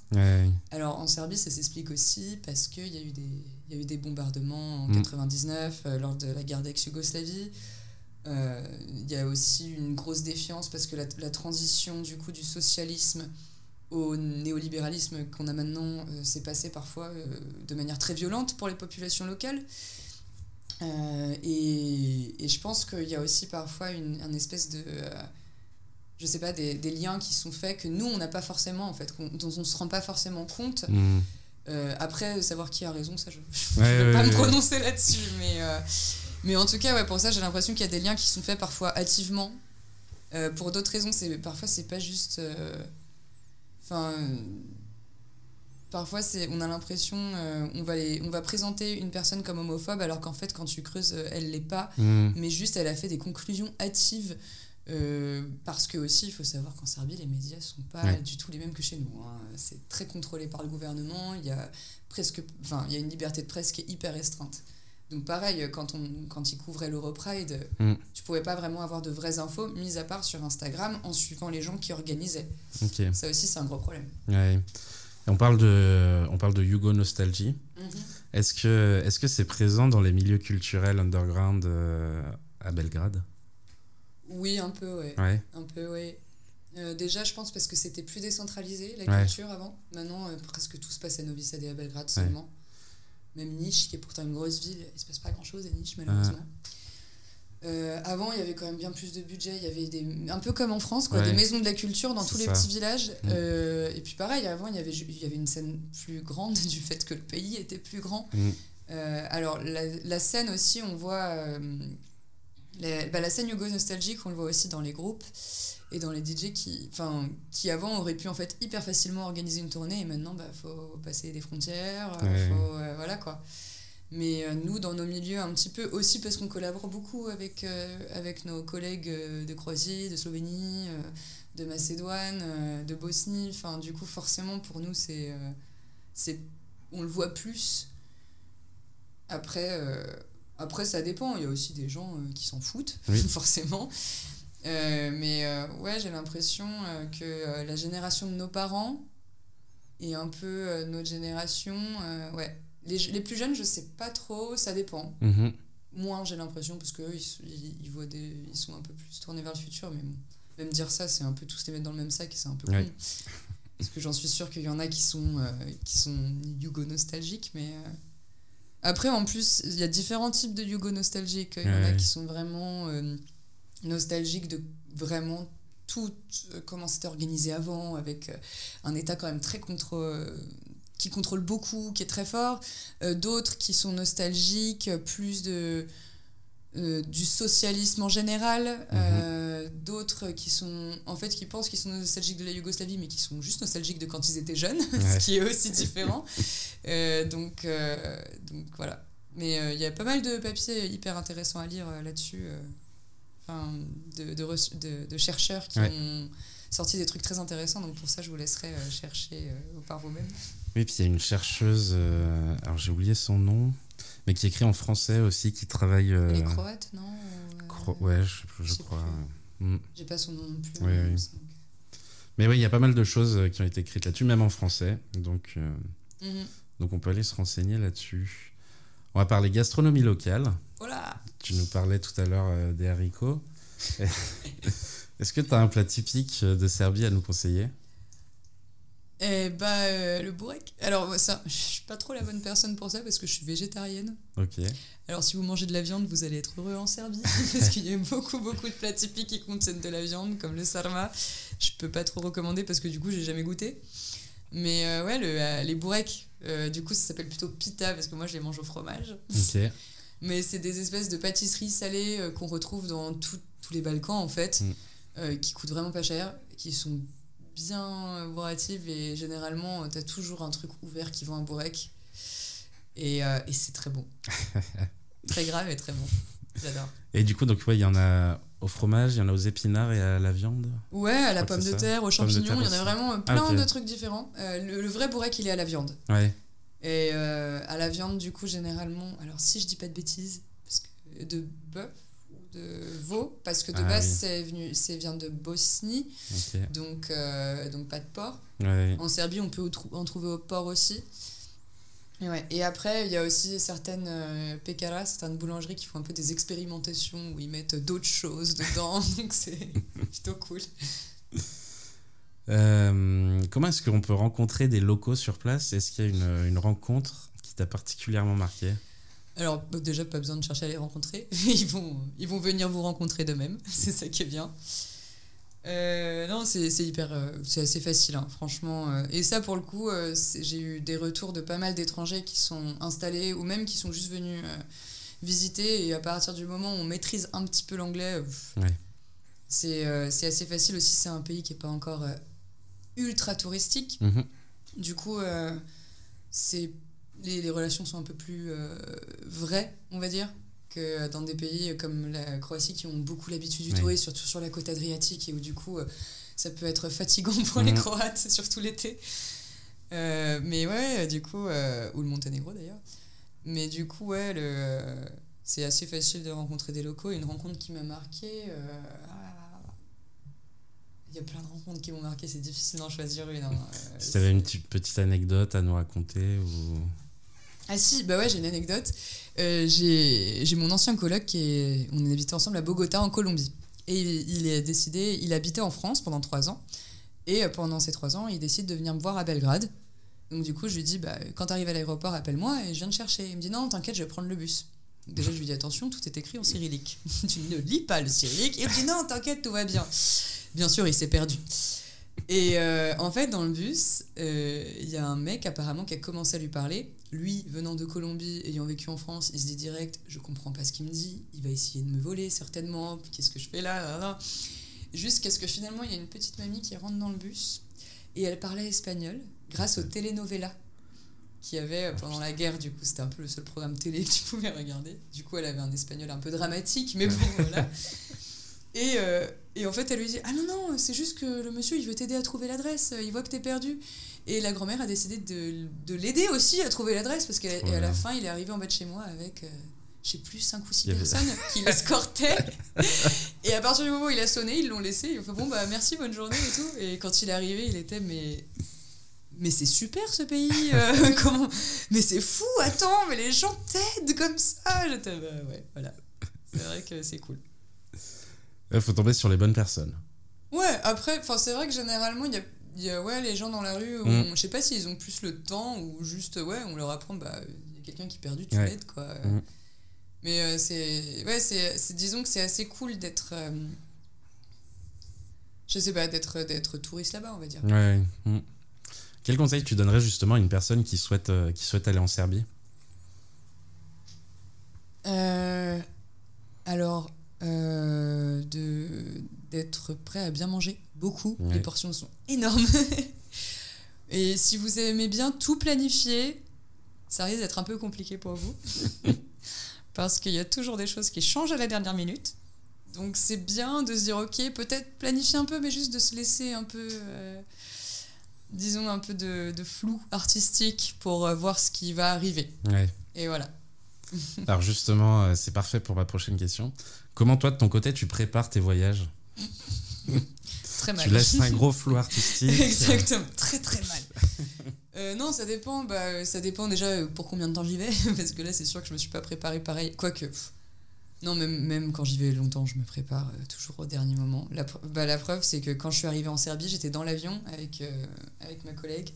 Alors en Serbie, ça s'explique aussi parce qu'il y, a eu des, y a eu des bombardements en 1999 mm. lors de la guerre d'ex-Yougoslavie. Euh, il y a aussi une grosse défiance parce que la, la, transition du coup du socialisme au néolibéralisme qu'on a maintenant euh, s'est passé parfois euh, de manière très violente pour les populations locales. Et, et, je pense qu'il y a aussi parfois une, un espèce de je sais pas, des, des, liens qui sont faits que nous, on n'a pas forcément, en fait, dont on ne se rend pas forcément compte. Mmh. après, savoir qui a raison, ça, je ne vais pas me prononcer là-dessus, mais, mais en tout cas, ouais, pour ça, j'ai l'impression qu'il y a des liens qui sont faits parfois hâtivement. Euh, pour d'autres raisons, c'est parfois c'est pas juste. Euh, enfin. parfois, c'est, on a l'impression, euh, on, va on va présenter une personne comme homophobe, alors qu'en fait, quand tu creuses, elle l'est pas. Mm. Mais juste, elle a fait des conclusions hâtives. parce que aussi, il faut savoir qu'en Serbie, les médias sont pas du tout les mêmes que chez nous. Hein. C'est très contrôlé par le gouvernement. Il y a presque, enfin, il y a une liberté de presse qui est hyper restreinte. Donc pareil, quand, on, quand ils couvraient l'Europride, mm. tu pouvais pas vraiment avoir de vraies infos, mis à part sur Instagram, en suivant les gens qui organisaient. Ça aussi, c'est un gros problème. On parle de, on parle de Yugo Nostalgie. Mm-hmm. Est-ce que est-ce que c'est présent dans les milieux culturels underground euh, à Belgrade? Oui, un peu, ouais. Un peu, ouais. Euh, déjà, je pense parce que c'était plus décentralisé, la culture, avant. Maintenant, euh, presque tout se passe à Novi Sad et à Belgrade seulement. Même Niche, qui est pourtant une grosse ville, il se passe pas grand chose à Niche, malheureusement. Euh, avant, il y avait quand même bien plus de budget. Il y avait des, un peu comme en France, quoi, des maisons de la culture dans tous les petits villages. Mm. Euh, et puis pareil, avant, il y, avait, il y avait une scène plus grande du fait que le pays était plus grand. Mm. Euh, alors, la, la, scène aussi, on voit. bah, la scène Hugo Nostalgique, on le voit aussi dans les groupes et dans les DJ qui, enfin, qui avant auraient pu en fait hyper facilement organiser une tournée et maintenant bah faut passer des frontières, euh, faut, euh, voilà quoi. Mais euh, nous, dans nos milieux, un petit peu aussi parce qu'on collabore beaucoup avec, avec nos collègues de Croatie, de Slovénie, de Macédoine, de Bosnie. Enfin, du coup, forcément, pour nous, c'est, c'est, on le voit plus. Après, après, ça dépend. Il y a aussi des gens euh, qui s'en foutent, Oui. forcément. Euh, mais euh, ouais, j'ai l'impression euh, que la génération de nos parents et un peu notre génération, ouais. Les, les plus jeunes, je sais pas trop, ça dépend. Mhm. Moins, j'ai l'impression, parce qu'eux, ils, ils, ils voient des, ils sont un peu plus tournés vers le futur. Mais bon, même dire ça, c'est un peu tous les mettre dans le même sac et c'est un peu Ouais. con. Parce que j'en suis sûre qu'il y en a qui sont, qui sont yugo-nostalgiques, mais... euh, Après, en plus, il y a différents types de yugo-nostalgiques. Il y en a qui sont vraiment nostalgiques de vraiment tout euh, comment c'était organisé avant, avec euh, un État quand même très contre... euh, qui contrôle beaucoup, qui est très fort. Euh, D'autres qui sont nostalgiques, plus de... euh, du socialisme en général, Euh, d'autres qui sont en fait qui pensent qu'ils sont nostalgiques de la Yougoslavie mais qui sont juste nostalgiques de quand ils étaient jeunes, Ouais. ce qui est aussi différent. Donc, donc voilà. Mais il y a pas mal de papiers hyper intéressants à lire là-dessus, enfin, de, chercheurs qui Ouais. ont sorti des trucs très intéressants. Donc pour ça, je vous laisserai euh, chercher euh, par vous-même. Oui, puis il y a une chercheuse, euh, alors j'ai oublié son nom, mais qui écrit en français aussi, qui travaille. Les Croates, non Cro- ouais, je, crois. Mm. J'ai pas son nom non plus. Oui, mais oui. il me semble. Mais oui, il y a pas mal de choses qui ont été écrites là-dessus, même en français. Donc, euh, Mhm. donc on peut aller se renseigner là-dessus. On va parler gastronomie locale. Voilà Tu nous parlais tout à l'heure euh, des haricots. Est-ce que tu as un plat typique euh, de Serbie à nous conseiller? Eh bah, euh, le bourrec. Alors, ça, je suis pas trop la bonne personne pour ça parce que je suis végétarienne. Ok. Alors, si vous mangez de la viande, vous allez être heureux en Serbie parce qu'il y a beaucoup, beaucoup de plats typiques qui contiennent de la viande, comme le sarma. Je peux pas trop recommander parce que du coup, j'ai jamais goûté. Mais euh, ouais, le, euh, les bourrecs, euh, du coup, ça s'appelle plutôt pita parce que moi, je les mange au fromage. Ok. Mais c'est des espèces de pâtisseries salées euh, qu'on retrouve dans tout- tous les Balkans, en fait, Mm. euh, qui coûtent vraiment pas cher, qui sont bien euh, bourratives et généralement, tu as toujours un truc ouvert qui vend un bourrec. Et, euh, et c'est très bon. très grave et très bon. J'adore. Et du coup, donc, ouais, il y en a au fromage, il y en a aux épinards et à la viande. Ouais, à la pomme de terre, aux champignons, il y en a vraiment euh, Ah, plein de trucs différents. Euh, le, le vrai bourrec, il est à la viande. Ouais. Et euh, à la viande, du coup, généralement, alors si je dis pas de bêtises, parce que de bœuf ou de veau, parce que de Ah base, oui. c'est venu, c'est vient de Bosnie, donc, euh, donc pas de porc. Ouais. En Serbie, on peut en trouver au porc aussi. Et, ouais. Et après, il y a aussi certaines euh, certaines boulangeries qui font un peu des expérimentations où ils mettent d'autres choses dedans, donc c'est plutôt cool. Euh, comment est-ce qu'on peut rencontrer des locaux sur place? Est-ce qu'il y a une, une rencontre qui t'a particulièrement marqué? Alors, bah, déjà, pas besoin de chercher à les rencontrer. Ils vont, ils vont venir vous rencontrer d'eux-mêmes. C'est ça qui est bien. Euh, non, c'est c'est hyper. euh, c'est assez facile, hein, franchement. euh. Et ça, pour le coup, j'ai eu des retours de pas mal d'étrangers qui sont installés ou même qui sont juste venus visiter. Et à partir du moment où on maîtrise un petit peu l'anglais, Ouais. c'est c'est assez facile aussi. C'est un pays qui n'est pas encore ultra touristique. Mhm. Du coup, euh, c'est les, les relations sont un peu plus euh, vraies, on va dire, que dans des pays comme la Croatie qui ont beaucoup l'habitude du Ouais. tourisme, surtout sur la côte adriatique, et où du coup, euh, ça peut être fatigant pour les Mhm. Croates, surtout l'été. Euh, mais ouais, du coup, ou le Monténégro d'ailleurs. Mais du coup, ouais, le, c'est assez facile de rencontrer des locaux. Une rencontre qui m'a marqué. ah, y a plein de rencontres qui m'ont marqué, c'est difficile d'en choisir une. hein. Euh, Si tu avais une petite, anecdote à nous raconter ou... Ah si, bah ouais, j'ai une anecdote. Euh, j'ai mon ancien coloc qui est... On habitait ensemble à Bogota, en Colombie. Et il, il est décidé... Il habitait en France pendant trois ans. Et euh, pendant ces trois ans, il décide de venir me voir à Belgrade. Donc du coup, je lui dis, bah, quand tu arrives à l'aéroport, appelle-moi et je viens te chercher. Il me dit, non, t'inquiète, je vais prendre le bus. Déjà, je lui dis, attention, tout est écrit en cyrillique. tu ne lis pas le cyrillique. Et il me dit, non, t'inquiète, tout va bien. Bien sûr, il s'est perdu. Et euh, en fait, dans le bus, euh, il y a un mec apparemment qui a commencé à lui parler. Lui, venant de Colombie, ayant vécu en France, il se dit direct Je comprends pas ce qu'il me dit, il va essayer de me voler certainement, qu'est-ce que je fais là. Jusqu'à ce que finalement, il y a une petite mamie qui rentre dans le bus et elle parlait espagnol grâce aux telenovelas qu'il y avait pendant la guerre. Du coup, c'était un peu le seul programme télé que tu pouvais regarder. Du coup, elle avait un espagnol un peu dramatique, mais bon, voilà. Et, euh, et en fait, elle lui dit Ah non, non, c'est juste que le monsieur, il veut t'aider à trouver l'adresse, il voit que t'es perdu. Et la grand-mère a décidé de, de l'aider aussi à trouver l'adresse parce qu'à Trop à la fin, il est arrivé en bas de chez moi avec, euh, je sais plus, 5 ou 6 Il y avait- personnes qui l'escortaient. et à partir du moment où il a sonné, ils l'ont laissé. Ils ont fait bon, bah merci, bonne journée et tout. Et quand il est arrivé, il était, mais. Mais c'est super ce pays, euh, comment Mais c'est fou, attends, mais les gens t'aident comme ça. J'étais, bah ouais, voilà. C'est vrai que c'est cool. Il faut tomber sur les bonnes personnes. Ouais, après, c'est vrai que généralement, il y a, il y a, ouais, les gens dans la rue, on- je sais pas s'ils ont plus le temps ou juste, ouais, on leur apprend, bah, il y a quelqu'un qui est perdu, tu Ouais. l'aides, quoi. Mm. Mais euh, c'est, ouais, c'est, disons que c'est assez cool d'être, euh, je sais pas, d'être, d'être touriste là-bas, on va dire. Ouais. mm. Quel conseil tu donnerais justement à une personne qui souhaite, euh, qui souhaite aller en Serbie? Euh, alors, euh, de, d'être prêt à bien manger, beaucoup. Ouais. Les portions sont énormes. Et si vous aimez bien tout planifier, ça risque d'être un peu compliqué pour vous. Parce qu'il y a toujours des choses qui changent à la dernière minute. Donc c'est bien de se dire, ok, peut-être planifier un peu, mais juste de se laisser un peu, euh, disons, un peu de, de flou artistique pour euh, voir ce qui va arriver. Ouais. Et voilà. Alors justement, euh, c'est parfait pour ma prochaine question. Comment toi, de ton côté, tu prépares tes voyages Très mal. Tu laisses un gros flou artistique Exactement, très très mal. Euh, non, ça dépend. Bah, ça dépend déjà euh, pour combien de temps j'y vais, parce que là, c'est sûr que je me suis pas préparé pareil. Quoique, pff, non, même, même quand j'y vais longtemps, je me prépare euh, toujours au dernier moment. La, pre- bah, la preuve, c'est que quand je suis arrivée en Serbie, j'étais dans l'avion avec, euh, avec ma collègue.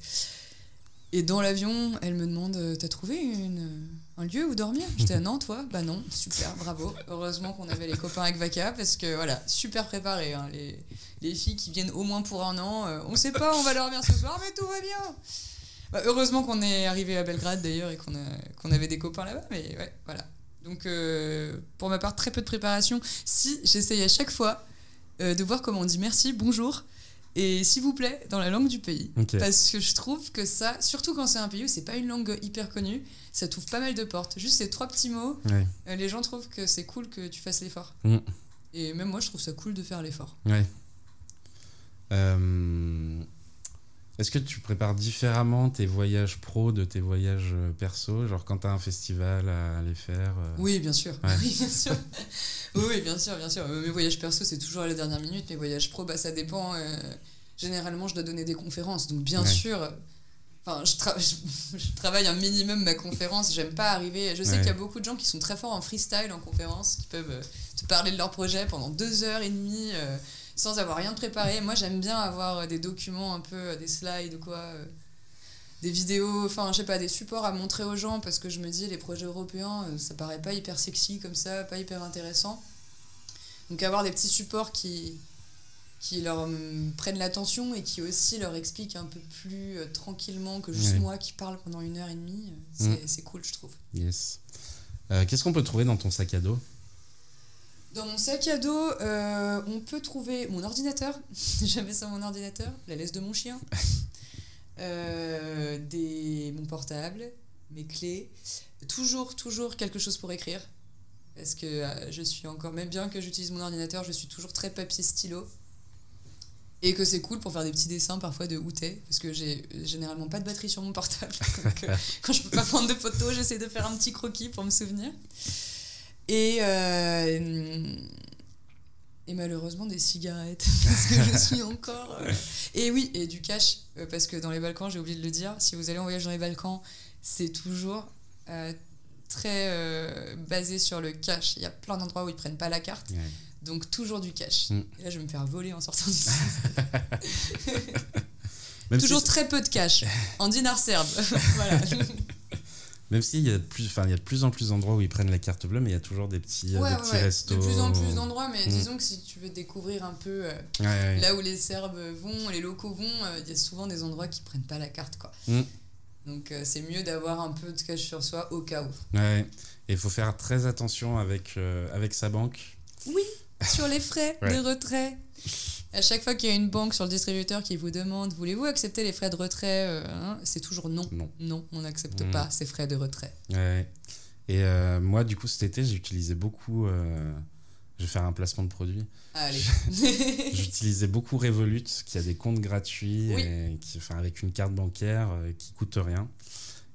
Et dans l'avion, elle me demande T'as trouvé une, un lieu où dormir J'étais non, toi? Bah non, super, bravo. Heureusement qu'on avait les copains avec Vaca, parce que voilà, super préparé. hein, les, les filles qui viennent au moins pour un an, euh, on sait pas, on va dormir ce soir, mais tout va bien. Bah, heureusement qu'on est arrivé à Belgrade d'ailleurs et qu'on avait des copains là-bas, mais ouais, voilà. Donc euh, pour ma part, très peu de préparation. Si j'essaye à chaque fois euh, de voir comment on dit merci, bonjour et s'il vous plaît dans la langue du pays. Parce que je trouve que ça, surtout quand c'est un pays où c'est pas une langue hyper connue, ça t'ouvre pas mal de portes. Juste ces trois petits mots, Ouais. euh, les gens trouvent que c'est cool que tu fasses l'effort. Mm. Et même moi, je trouve ça cool de faire l'effort. Ouais. Euh, Est-ce que tu prépares différemment tes voyages pro de tes voyages euh, perso Genre quand tu as un festival à aller faire euh, Oui, bien sûr. Ouais. Oui, bien sûr. oui, bien sûr, bien sûr. Mes voyages perso, c'est toujours à la dernière minute. Mes voyages pro, bah, ça dépend. euh, généralement, je dois donner des conférences. Donc, bien Ouais. sûr. Enfin, je, tra- je- je travaille un minimum ma conférence. J'aime pas arriver. Je sais Ouais. qu'il y a beaucoup de gens qui sont très forts en freestyle en conférence, qui peuvent euh, te parler de leur projet pendant deux heures et demie euh, sans avoir rien préparé. Moi, j'aime bien avoir euh, des documents un peu, euh, des slides ou quoi. euh, des vidéos, enfin, je sais pas, des supports à montrer aux gens parce que je me dis, les projets européens, euh, ça paraît pas hyper sexy comme ça, pas hyper intéressant. Donc, avoir des petits supports qui, qui leur hum, prennent l'attention et qui aussi leur expliquent un peu plus euh, tranquillement que juste moi qui parle pendant une heure et demie, c'est Mm. c'est cool, je trouve. Yes. Qu'est-ce qu'on peut trouver dans ton sac à dos? Dans mon sac à dos, euh, on peut trouver mon ordinateur. J'avais ça mon ordinateur, la laisse de mon chien, euh, des, mon portable, mes clés. Toujours, toujours quelque chose pour écrire. Parce que euh, je suis encore, même bien que j'utilise mon ordinateur, je suis toujours très papier stylo. Et que c'est cool pour faire des petits dessins parfois de outé, parce que j'ai généralement pas de batterie sur mon portable. Donc, quand je peux pas prendre de photos, j'essaie de faire un petit croquis pour me souvenir. Et, euh, et malheureusement des cigarettes, parce que je suis encore... euh, Et oui, et du cash, euh, parce que dans les Balkans, j'ai oublié de le dire, si vous allez en voyage dans les Balkans, c'est toujours très basé sur le cash. Il y a plein d'endroits où ils prennent pas la carte, Ouais. donc toujours du cash. Mm. Et là, je vais me faire voler en sortant d'ici. Toujours si, très peu de cash, en dinars serbes. voilà. Même s'il y a de plus, il y a de plus en plus d'endroits où ils prennent la carte bleue, mais il y a toujours des petits, euh, Ouais, des petits ouais. restos. De plus en plus d'endroits, mais Mm. disons que si tu veux découvrir un peu euh, Ouais, là où les Serbes vont, les locaux vont, euh, il y a souvent des endroits qui prennent pas la carte, quoi. Mm. Donc euh, c'est mieux d'avoir un peu de cash sur soi au cas où. Ouais. Et il faut faire très attention avec, euh, avec sa banque. Oui, sur les frais de retrait. À chaque fois qu'il y a une banque sur le distributeur qui vous demande voulez-vous accepter les frais de retrait euh, hein, C'est toujours non. Non. Non, on n'accepte Mm. pas ces frais de retrait. Ouais. Et euh, moi, du coup, cet été, j'ai utilisé beaucoup. euh, Je vais faire un placement de produit. Allez. J'utilisais beaucoup Revolut, qui a des comptes gratuits, Oui. et qui, enfin, avec une carte bancaire qui coûte rien.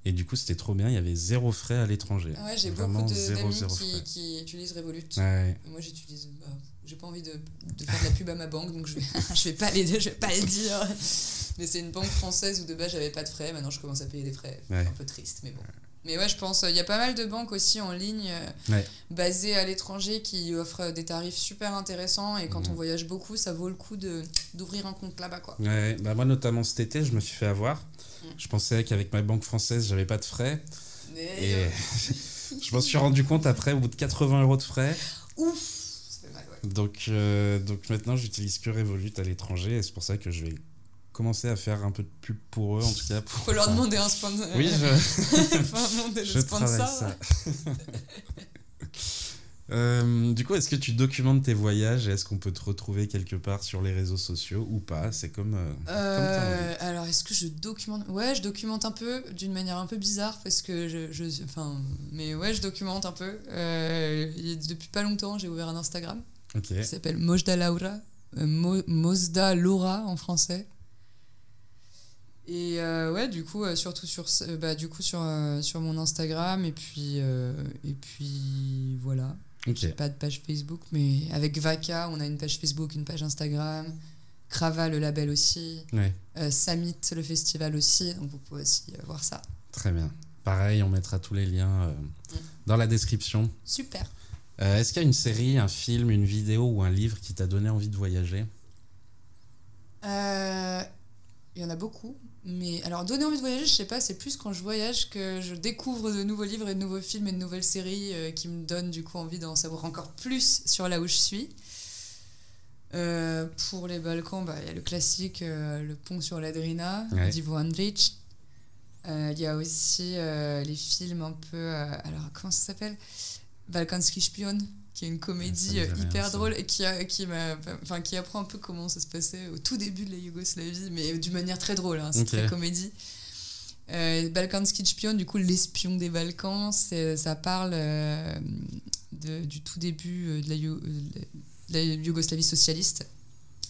Et du coup, c'était trop bien. Il y avait zéro frais à l'étranger. Ouais, j'ai beaucoup d'amis qui, qui utilisent Revolut. Ouais. Moi, j'utilise. bah, j'ai pas envie de, de faire de la pub à ma banque, donc je vais, je vais pas les, je vais pas le dire. Mais c'est une banque française où de base j'avais pas de frais. Maintenant, je commence à payer des frais. Ouais. Un peu triste, mais bon. Mais ouais, je pense. Il y a pas mal de banques aussi en ligne euh, Ouais. basées à l'étranger qui offrent des tarifs super intéressants. Et quand on voyage beaucoup, ça vaut le coup d'ouvrir un compte là-bas, quoi. Ouais, bah moi notamment cet été, je me suis fait avoir. Mm. Je pensais qu'avec ma banque française, j'avais pas de frais. Mais, Et euh, je m'en suis rendu compte après, au bout de 80 euros de frais. ouf, ça fait mal, ouais. Donc, euh, donc maintenant, j'utilise que Revolut à l'étranger. Et c'est pour ça que je vais commencer à faire un peu de pub pour eux, en tout cas. Pour, Faut leur enfin, demander un sponsor. Oui, je, demander je le travaille sponsor. ça. Euh, du coup, est-ce que tu documentes tes voyages? Et est-ce qu'on peut te retrouver quelque part sur les réseaux sociaux ou pas? C'est comme, euh, comme alors, est-ce que je documente? Ouais, je documente un peu, d'une manière un peu bizarre, parce que je. je enfin, mais ouais, je documente un peu. Depuis pas longtemps, j'ai ouvert un Instagram Ok. qui s'appelle Mojda Laura. euh, Mo- Mosda Laura en français. Et euh, ouais, du coup, euh, surtout sur, bah, du coup, sur, sur mon Instagram, et puis, et puis voilà. Ok. Pas de page Facebook, mais avec Vaca, on a une page Facebook, une page Instagram. Crava, le label aussi. Ouais. Summit, le festival aussi. Donc vous pouvez aussi voir ça. Très bien. Pareil, on mettra tous les liens euh, dans la description. Super. Euh, Est-ce qu'il y a une série, un film, une vidéo ou un livre qui t'a donné envie de voyager? Euh, Il y en a beaucoup. Mais alors, donner envie de voyager, je sais pas, c'est plus quand je voyage que je découvre de nouveaux livres et de nouveaux films et de nouvelles séries euh, qui me donnent du coup envie d'en savoir encore plus sur là où je suis. Pour les Balkans, bah, il y a le classique Le pont sur l'Adrina Ouais. d'Ivo Andrić. Il y a aussi les films un peu. alors, comment ça s'appelle? Balkanski Spion, qui est une comédie euh, rien, hyper drôle et qui, a- qui, m'a- enfin, qui apprend un peu comment ça se passait au tout début de la Yougoslavie, mais d'une manière très drôle, hein, c'est très comédie. Euh, Balkanski Spion, du coup, l'espion des Balkans, c'est- ça parle euh, de- du tout début euh, de la, Yo- de la Yougoslavie socialiste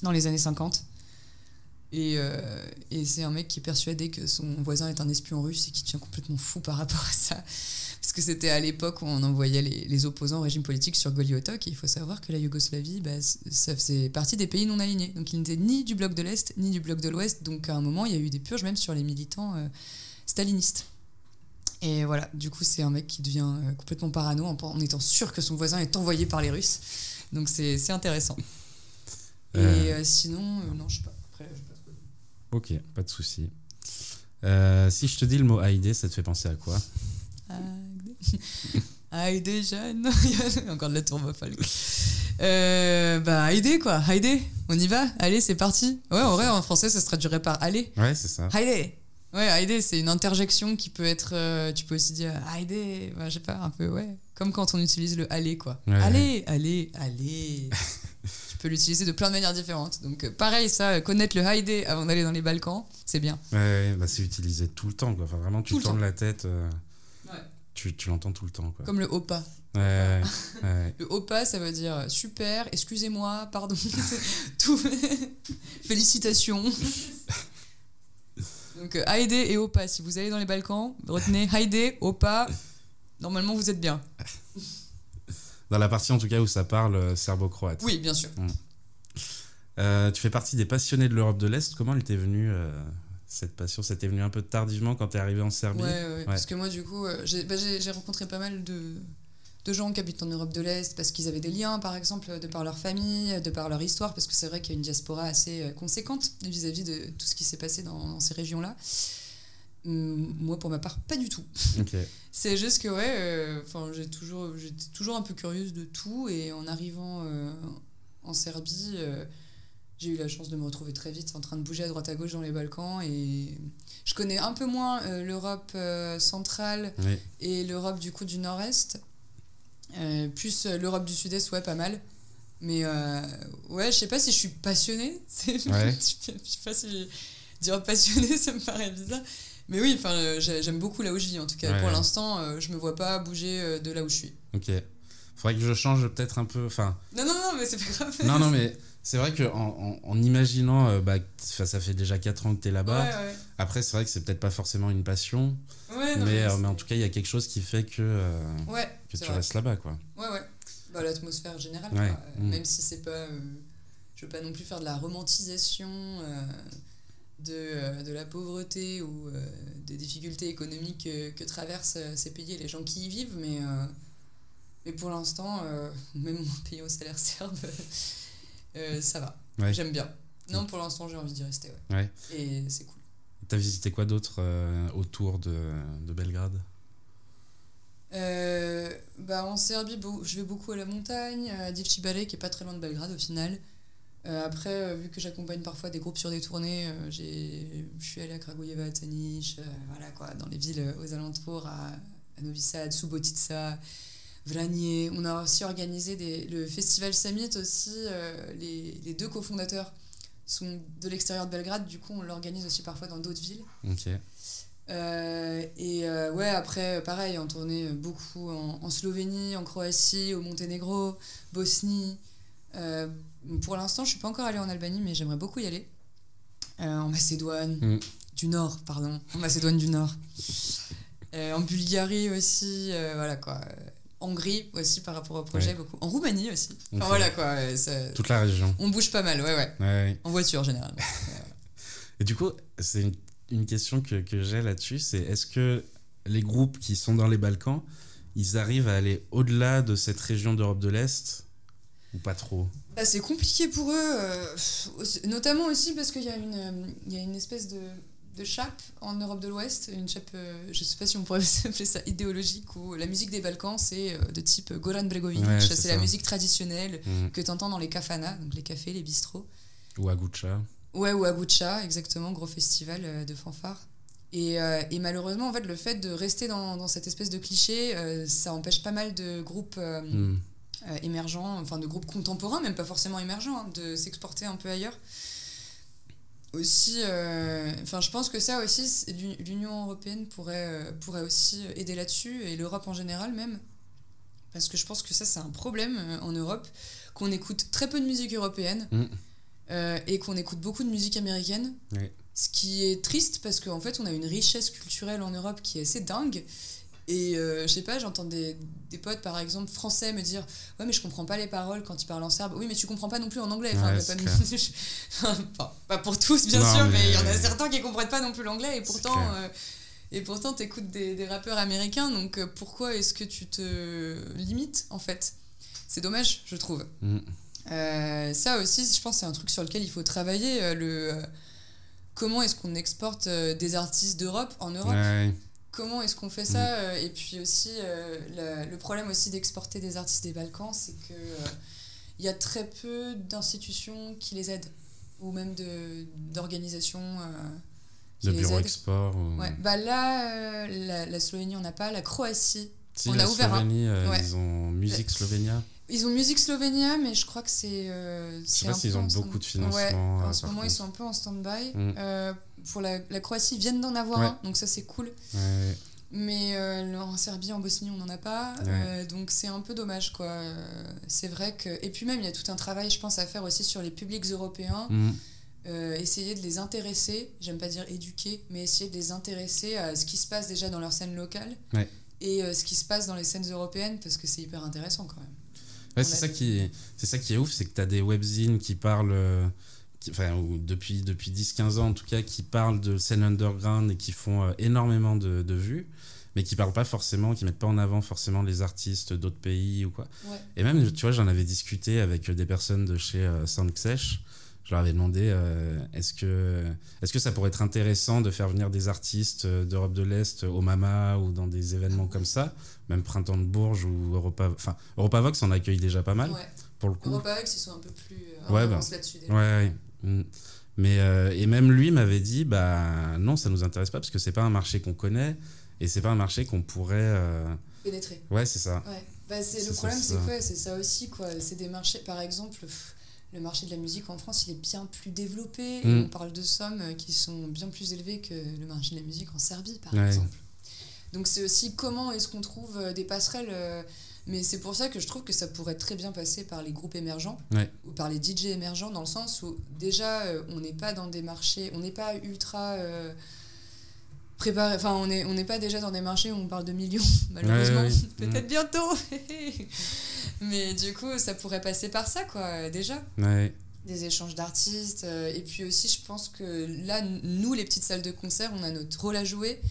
dans les années 50. Et, euh, et c'est un mec qui est persuadé que son voisin est un espion russe et qui tient complètement fou par rapport à ça. Parce que c'était à l'époque où on envoyait les, les opposants au régime politique sur Goliotok. Et il faut savoir que la Yougoslavie, bah, ça faisait partie des pays non alignés. Donc il n'était ni du bloc de l'Est, ni du bloc de l'Ouest. Donc à un moment, il y a eu des purges même sur les militants euh, stalinistes. Et voilà, du coup, c'est un mec qui devient euh, complètement parano en, en étant sûr que son voisin est envoyé par les Russes. Donc c'est intéressant. Et Euh. sinon, non, je sais pas. Après, je sais pas trop. Ok, pas de souci. Si je te dis le mot Haïdé, ça te fait penser à quoi? Heidi jeune. Encore de la tourbe folk. Euh, bah, Heidi quoi, Heidi, on y va, allez, c'est parti. Ouais, en vrai, en français, ça se traduirait par allez. Ouais, c'est ça. Heidi. Ouais, Heidi, c'est une interjection qui peut être. euh, tu peux aussi dire Heidi, bah, je sais pas, un peu, ouais. Comme quand on utilise le aller quoi. Ouais, allez, allez, allez. tu peux l'utiliser de plein de manières différentes. Donc, euh, pareil, ça, euh, connaître le Heidi avant d'aller dans les Balkans, c'est bien. Ouais, ouais, bah, c'est utilisé tout le temps. Quoi. Enfin, vraiment, tu Tout tournes la tête, euh, Ouais. Tu, tu l'entends tout le temps. Quoi. Comme le Opa. Ouais. Le OPA, ça veut dire euh, super, excusez-moi, pardon, tout. Félicitations. Donc, euh, Haïdé et OPA, si vous allez dans les Balkans, retenez Haïdé, OPA, normalement vous êtes bien. Dans la partie en tout cas où ça parle euh, serbo-croate. Oui, bien sûr. Euh, tu fais partie des passionnés de l'Europe de l'Est. Comment elle t'est venue, euh, cette passion Ça t'est venu un peu tardivement quand t'es arrivé en Serbie Ouais, ouais, parce que moi, du coup, euh, j'ai bah, j'ai- rencontré pas mal de, de gens qui habitent en Europe de l'Est parce qu'ils avaient des liens, par exemple, de par leur famille, de par leur histoire, parce que c'est vrai qu'il y a une diaspora assez euh, conséquente vis-à-vis de tout ce qui s'est passé dans, dans ces régions-là. Hum, Moi, pour ma part, pas du tout. C'est juste que, ouais, euh, j'ai toujours, j'étais toujours un peu curieuse de tout, et en arrivant euh, en Serbie, euh, j'ai eu la chance de me retrouver très vite en train de bouger à droite à gauche dans les Balkans, et je connais un peu moins euh, l'Europe euh, centrale Oui. et l'Europe du coup du Nord-Est. Euh, plus l'Europe du Sud-Est, ouais, pas mal. Mais ouais, je sais pas si je suis passionnée. Ouais. je sais pas si dire passionnée, ça me paraît bizarre. Mais oui, enfin, j'ai- j'aime beaucoup là où je vis. En tout cas, Ouais, pour l'instant, je me vois pas bouger de là où je suis. Ok. faudrait que je change peut-être un peu. Enfin. Non, non, non, mais c'est pas grave. non, non, mais c'est vrai qu'en en, en, imaginant, euh, bah, ça fait déjà 4 ans que tu es là-bas. Ouais, ouais. Après, c'est vrai que c'est peut-être pas forcément une passion. Ouais, non, mais, mais euh, mais en tout cas, il y a quelque chose qui fait que, euh, que tu vrai. restes là-bas, quoi. Ouais, ouais. Bah, l'atmosphère générale, quoi. Euh, Mm. Même si c'est pas. je veux pas non plus faire de la romantisation de, de la pauvreté ou des difficultés économiques que, que traversent ces pays et les gens qui y vivent, mais, mais pour l'instant, même mon pays au salaire serbe, euh, ça va. Ouais. J'aime bien. Non, pour l'instant, j'ai envie d'y rester, ouais. Ouais. Et c'est cool. T'as visité quoi d'autre euh, autour de, de Belgrade? Euh, bah en Serbie, je vais beaucoup à la montagne, à Divčibale, qui est pas très loin de Belgrade au final. Après, vu que j'accompagne parfois des groupes sur des tournées, j'ai- je suis allée à Kragujevac, Taniš, euh, voilà quoi, dans les villes aux alentours, à, à Novi Sad, Subotica, Vranje. On a aussi organisé des, le festival Summit aussi. euh, les, les deux cofondateurs sont de l'extérieur de Belgrade, du coup on l'organise aussi parfois dans d'autres villes. Ok. Euh, et euh, ouais, après, pareil, en tournée euh, beaucoup en, en Slovénie, en Croatie, au Monténégro, Bosnie. Euh, pour l'instant, je suis pas encore allée en Albanie, mais j'aimerais beaucoup y aller. En Macédoine Mm. du Nord, pardon. En Macédoine du Nord. En Bulgarie aussi, voilà quoi. Hongrie aussi par rapport au projet, Ouais. beaucoup. En Roumanie aussi. Enfin, voilà quoi. ça- Toute la région. on bouge pas mal, ouais, ouais. En voiture généralement. Et du coup, c'est une, une question que, que j'ai là-dessus, c'est est-ce que les groupes qui sont dans les Balkans, ils arrivent à aller au-delà de cette région d'Europe de l'Est ou pas trop? Bah, c'est compliqué pour eux, euh, notamment aussi parce qu'il y, a une, euh, il y a une espèce de, de chape en Europe de l'Ouest, une chape, euh, je sais pas si on pourrait appeler ça idéologique, où la musique des Balkans, c'est euh, de type Goran Bregovic, Ouais, c'est la musique traditionnelle Mm. que tu entends dans les kafanas, donc les cafés, les bistrots. Ou à Gucha Ouais, ou à Gucha, exactement, gros festival euh, de fanfare. Et, euh, et malheureusement, en fait, le fait de rester dans, dans cette espèce de cliché, ça empêche pas mal de groupes Mm. émergents, enfin de groupes contemporains, même pas forcément émergents, hein, de s'exporter un peu ailleurs. Aussi, euh, enfin, je pense que ça aussi, l'Union européenne pourrait, euh, pourrait aussi aider là-dessus, et l'Europe en général même. Parce que je pense que ça, c'est un problème euh, en Europe, qu'on écoute très peu de musique européenne Mm. et qu'on écoute beaucoup de musique américaine. Ce qui est triste parce qu'en fait, on a une richesse culturelle en Europe qui est assez dingue. Et euh, je sais pas, j'entends des, des potes par exemple français me dire Ouais, mais je comprends pas les paroles quand ils parlent en serbe. Oui, mais tu comprends pas non plus en anglais. Enfin, Ouais, pas, clair. enfin, pas pour tous, bien Non, sûr, mais il y en a certains qui comprennent pas non plus l'anglais et pourtant. euh, et pourtant, t'écoutes des, des rappeurs américains, donc euh, pourquoi est-ce que tu te limites en fait? C'est dommage, je trouve. Mm. Euh, ça aussi, je pense, c'est un truc sur lequel il faut travailler. le, comment est-ce qu'on exporte des artistes d'Europe en Europe? Ouais. Comment est-ce qu'on fait ça euh, Et puis aussi, euh, la- le problème aussi d'exporter des artistes des Balkans, c'est que euh, il y a très peu d'institutions qui les aident, ou même de- d'organisations De les bureau aident. export. Ou... Ouais. Bah là, la, la Slovénie, on n'a pas. La Croatie, Si, on la a ouvert un- Slovénie, euh, Ouais. ils ont Musique Slovénia. Ils ont Musique Slovénia, mais je crois que c'est. euh, Je sais pas un s'ils ont beaucoup de financement. Ouais, en ce moment, ils sont un peu en stand-by. Mm. Euh, pour la, la Croatie, viennent d'en avoir Ouais. un, donc ça c'est cool. Ouais. Mais euh, en Serbie, en Bosnie, on n'en a pas. Ouais. Euh, donc c'est un peu dommage, quoi. Euh, C'est vrai que. Et puis même, il y a tout un travail, je pense, à faire aussi sur les publics européens. Mm. Euh, essayer de les intéresser, j'aime pas dire éduquer, mais essayer de les intéresser à ce qui se passe déjà dans leur scène locale. Ouais. Et euh, ce qui se passe dans les scènes européennes, parce que c'est hyper intéressant quand même. Ouais, c'est ça qui est, c'est ça qui est ouf, c'est que tu as des webzines qui parlent, qui- enfin, ou depuis, depuis 10-15 ans en tout cas, qui parlent de scène underground et qui font euh, énormément de, de vues, mais qui parlent pas forcément, qui mettent pas en avant forcément les artistes d'autres pays ou quoi. Ouais. Et même, tu vois, j'en avais discuté avec des personnes de chez euh, Soundxesh. Je leur avais demandé euh, est-ce que, est que ça pourrait être intéressant de faire venir des artistes euh, d'Europe de l'Est au Mama ou dans des événements comme ça, même Printemps de Bourges ou Europa, enfin, Europavox en accueille déjà pas mal Ouais. pour le coup. Europax, ils sont un peu plus euh, Ouais, bah, là-dessus. déjà. Ouais, ouais. Mm. Mais euh, et même lui m'avait dit bah non, ça nous intéresse pas parce que c'est pas un marché qu'on connaît et c'est pas un marché qu'on pourrait. euh, Pénétrer. Ouais, c'est ça. Ouais. Bah, c'est, le problème, c'est quoi C'est ça aussi, quoi. C'est des marchés, par exemple, le marché de la musique en France, il est bien plus développé. Et Mm. on parle de sommes qui sont bien plus élevées que le marché de la musique en Serbie, par Ouais. exemple. Donc c'est aussi comment est-ce qu'on trouve euh, des passerelles euh, Mais c'est pour ça que je trouve que ça pourrait très bien passer par les groupes émergents Ouais. ou par les DJ émergents, dans le sens où déjà euh, on n'est pas dans des marchés, on n'est pas ultra euh, préparé, enfin on n'est on n'est pas déjà dans des marchés où on parle de millions, malheureusement. Ouais, ouais, ouais. Peut-être bientôt. Mais du coup, ça pourrait passer par ça, quoi, déjà des échanges d'artistes. et puis aussi, je pense que là, nous, les petites salles de concert, on a notre rôle à jouer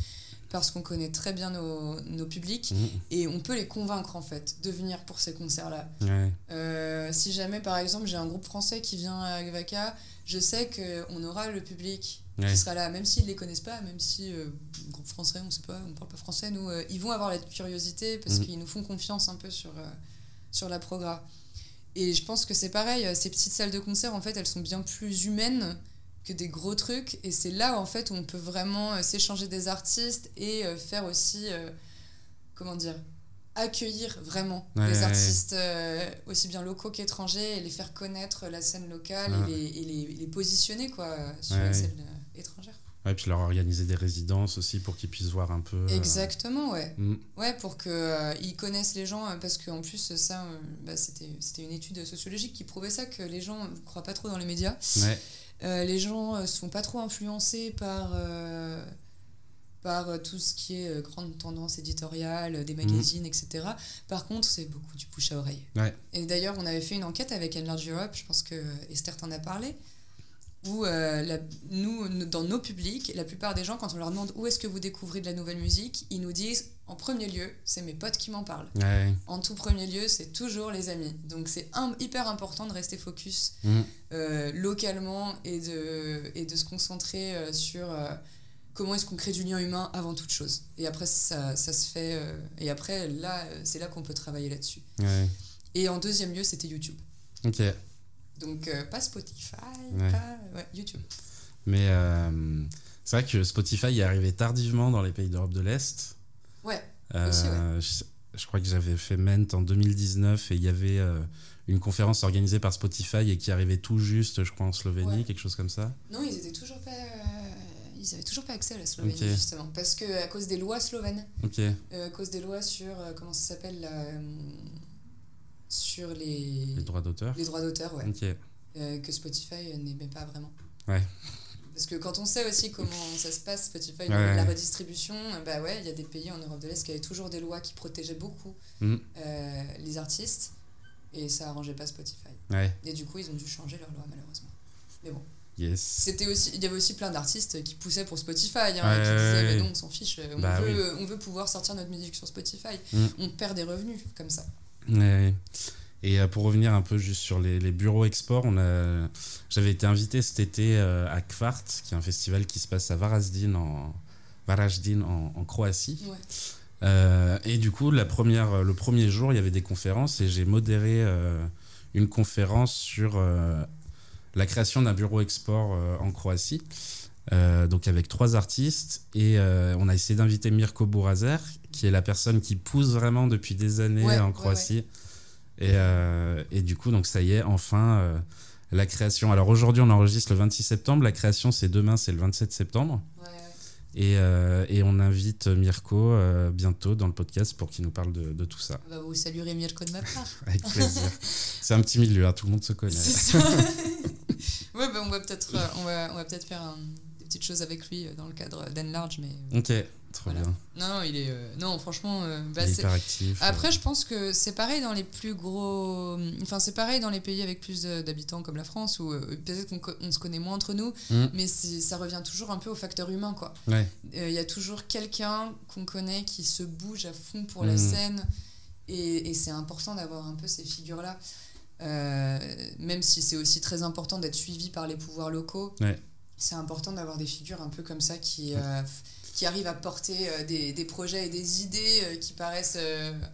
parce qu'on connaît très bien nos, nos publics Mm. et on peut les convaincre en fait de venir pour ces concerts-là. Ouais. Euh, si jamais, par exemple, j'ai un groupe français qui vient à Vaca, je sais qu'on aura le public Ouais. qui sera là, même s'ils les connaissent pas, même si euh, groupe français, on sait pas, on parle pas français, nous, euh, ils vont avoir la curiosité parce Mhm. qu'ils nous font confiance un peu sur, euh, sur la progra. Et je pense que c'est pareil, ces petites salles de concert, en fait, elles sont bien plus humaines que des gros trucs. Et c'est là, en fait, où on peut vraiment euh, s'échanger des artistes et euh, faire aussi, euh, comment dire, accueillir vraiment Ouais, les artistes euh, aussi bien locaux qu'étrangers et les faire connaître la scène locale Ouais. et, les, et les, les positionner quoi, sur Ouais, la scène étrangère. Ouais, puis leur organiser des résidences aussi pour qu'ils puissent voir un peu. euh, Exactement, ouais. mm. Ouais, pour qu'ils connaissent les gens, parce qu'en plus, ça, bah, c'était c'était une étude sociologique qui prouvait ça, que les gens ne croient pas trop dans les médias. Ouais. Euh, les gens ne se font pas trop influencer par, euh, par euh, tout ce qui est euh, grande tendance éditoriale, des magazines, etc. Par contre, c'est beaucoup du bouche à oreille. Ouais. Et d'ailleurs, on avait fait une enquête avec Enlarge Europe, je pense que Esther t'en a parlé, où euh, la- nous, dans nos publics, la plupart des gens, quand on leur demande où est-ce que vous découvrez de la nouvelle musique, ils nous disent en premier lieu, c'est mes potes qui m'en parlent. Ouais. En tout premier lieu, c'est toujours les amis. Donc c'est hyper important de rester focus Mm. euh, localement et de, et de se concentrer euh, sur comment est-ce qu'on crée du lien humain avant toute chose. Et après, ça, ça se fait. et après, là, c'est là qu'on peut travailler là-dessus. Ouais. Et en deuxième lieu, c'était YouTube. Ok. Donc euh, pas Spotify, Ouais. pas ouais, YouTube. Mais euh, c'est vrai que Spotify est arrivé tardivement dans les pays d'Europe de l'Est. Ouais, Euh, Aussi, ouais. je, je crois que j'avais fait Ment en 2019 et il y avait une conférence organisée par Spotify et qui arrivait tout juste, je crois, en Slovénie, Ouais. quelque chose comme ça. non, ils étaient toujours pas. euh, ils avaient toujours pas accès à la Slovénie justement parce que à cause des lois slovènes, Ok. euh, à cause des lois sur euh, comment ça s'appelle euh, sur les Les droits d'auteur. les droits d'auteur, ouais. Ok. euh, que Spotify euh, n'aimait pas vraiment. Ouais. Parce que quand on sait aussi comment ça se passe, Spotify, Ouais, la ouais. redistribution, euh, bah ouais, il y a des pays en Europe de l'Est qui avaient toujours des lois qui protégeaient beaucoup Mm. euh, les artistes, et ça arrangeait pas Spotify. Ouais. Et du coup, ils ont dû changer leurs lois, malheureusement. Mais bon, Yes. c'était aussi, il y avait aussi plein d'artistes qui poussaient pour Spotify, hein, Ouais, qui disaient, mais non, on s'en fiche, on, Bah veut, on veut pouvoir sortir notre musique sur Spotify. Mm. On perd des revenus comme ça. Ouais. Et euh, pour revenir un peu juste sur les, les bureaux export, on a, j'avais été invité cet été euh, à Kvart, qui est un festival qui se passe à Varaždin en, Varaždin en, en Croatie. Ouais. Euh, et du coup, la première, le premier jour, il y avait des conférences et j'ai modéré euh, une conférence sur euh, la création d'un bureau export en Croatie. Euh, donc avec trois artistes et euh, on a essayé d'inviter Mirko Burazer qui est la personne qui pousse vraiment depuis des années Ouais, en ouais, Croatie Et, euh, et du coup donc ça y est enfin la création alors aujourd'hui on enregistre le 26 septembre la création c'est demain c'est le 27 septembre et, et on invite Mirko bientôt dans le podcast pour qu'il nous parle de, de tout ça. Bah, vous saluerez Mirko de ma part. Avec plaisir. C'est un petit milieu, hein, tout le monde se connaît. Ouais, bah, on va peut-être faire un- petites choses avec lui euh, dans le cadre d'Enlarge, mais euh, Ok, trop Voilà. bien. non, il est euh, non, franchement, bah, Il est c'est- hyper actif. Après, je pense que c'est pareil dans les plus gros. Enfin, c'est pareil dans les pays avec plus d'habitants comme la France, où peut-être qu'on on se connaît moins entre nous, Mm. mais ça revient toujours un peu au facteur humain, quoi. Ouais, Euh, Il y a toujours quelqu'un qu'on connaît qui se bouge à fond pour la Mhm. scène, et, et c'est important d'avoir un peu ces figures-là. Euh, même si c'est aussi très important d'être suivi par les pouvoirs locaux, Ouais. C'est important d'avoir des figures un peu comme ça qui, euh, qui arrivent à porter euh, des, des projets et des idées euh, qui paraissent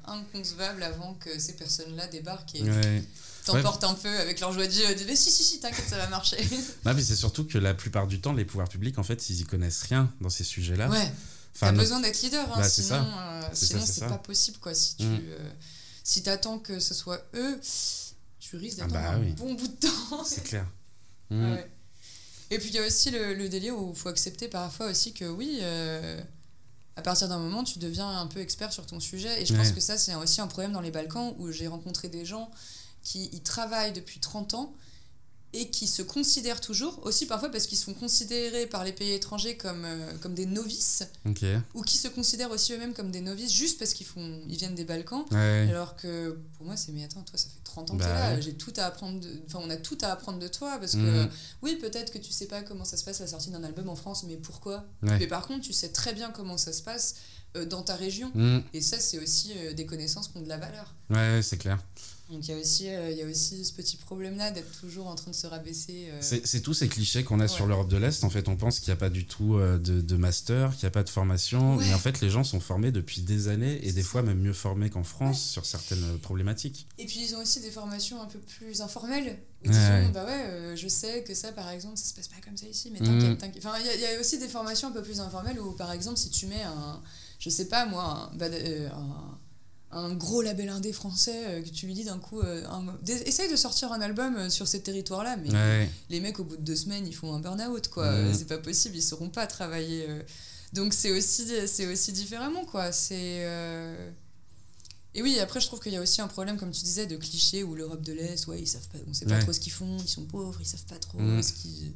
inconcevables avant que ces personnes-là débarquent et ouais. t'emportent un peu avec leur joie de. Disent, mais si, si, si, t'inquiète, ça va marcher. Non, mais c'est surtout que la plupart du temps, les pouvoirs publics, en fait, ils y connaissent rien dans ces sujets-là. ouais, Enfin, t'as besoin d'être leader, hein, Bah, sinon, sinon c'est pas possible. quoi. Si tu Mm. euh, si t'attends que ce soit eux, tu risques Ah d'attendre bah un oui. bon bout de temps. c'est clair. Mm. ouais. Et puis il y a aussi le, le délire où il faut accepter parfois aussi que oui, euh, à partir d'un moment, tu deviens un peu expert sur ton sujet. Et je pense que ça, c'est aussi un problème dans les Balkans où j'ai rencontré des gens qui y travaillent depuis 30 ans et qui se considèrent toujours, aussi parfois parce qu'ils sont considérés par les pays étrangers comme, euh, comme des novices, ou qui se considèrent aussi eux-mêmes comme des novices juste parce qu'ils font, ils viennent des Balkans. Ouais. Alors que pour moi, c'est mais attends, toi, ça fait 30 ans que Bah t'es là, ouais. j'ai tout à apprendre, enfin, on a tout à apprendre de toi parce que Mhm. oui, peut-être que tu sais pas comment ça se passe la sortie d'un album en France, mais pourquoi? Ouais. Mais par contre, tu sais très bien comment ça se passe euh, dans ta région. Mm. Et ça, c'est aussi euh, des connaissances qui ont de la valeur. Ouais, c'est clair. Donc il y, a aussi, euh, il y a aussi ce petit problème-là d'être toujours en train de se rabaisser. euh, C'est tous ces clichés qu'on a Ouais. sur l'Europe de l'Est. En fait, on pense qu'il n'y a pas du tout euh, de, de master, qu'il n'y a pas de formation. Ouais. Mais en fait, les gens sont formés depuis des années et des fois même mieux formés qu'en France sur certaines problématiques. Et puis ils ont aussi des formations un peu plus informelles. Où disons, bah ouais, je sais que ça par exemple, ça se passe pas comme ça ici, mais t'inquiète, t'inquiète. Enfin, il y, a- il y a aussi des formations un peu plus informelles où par exemple, si tu mets un, je sais pas moi, un, bah, un, un gros label indé français, euh, que tu lui dis d'un coup, euh, un- essaye de sortir un album euh, sur ces territoires-là, mais Ouais. les mecs au bout de deux semaines ils font un burn-out quoi Mhm. Euh, c'est pas possible ils sauront pas travailler donc c'est aussi c'est aussi différemment quoi c'est euh, et oui après je trouve qu'il y a aussi un problème comme tu disais de clichés où l'Europe de l'Est ouais ils savent pas on sait pas Ouais. trop ce qu'ils font ils sont pauvres ils savent pas trop ce qu'ils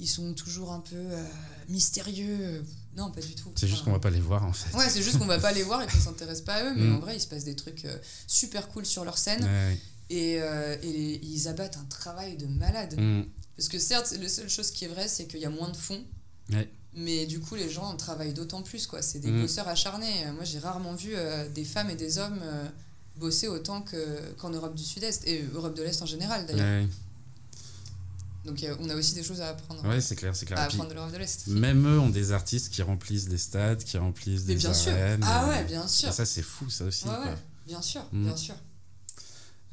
ils sont toujours un peu euh, mystérieux non pas du tout C'est juste qu'on va pas les voir en fait. ouais c'est juste qu'on va pas les voir et qu'on s'intéresse pas à eux mais Mhm. en vrai il se passe des trucs euh, super cool sur leur scène Ouais. et, euh, et ils abattent un travail de malade Mm. parce que certes, la seule chose qui est vraie, c'est qu'il y a moins de fonds. Ouais. Mais du coup, les gens travaillent d'autant plus. quoi. C'est des Mm. bosseurs acharnés. Moi, j'ai rarement vu euh, des femmes et des hommes euh, bosser autant que- qu'en Europe du Sud-Est. Et Europe de l'Est en général, d'ailleurs. Ouais. Donc, euh, on a aussi des choses à apprendre. Ouais, c'est clair, c'est clair. à apprendre de l'Europe de l'Est. même eux ont des artistes qui remplissent des stades, qui remplissent des bien sûr. Ah ouais, bien sûr. et ça, c'est fou, ça aussi. Ouais, quoi. ouais, bien sûr, Mm. bien sûr.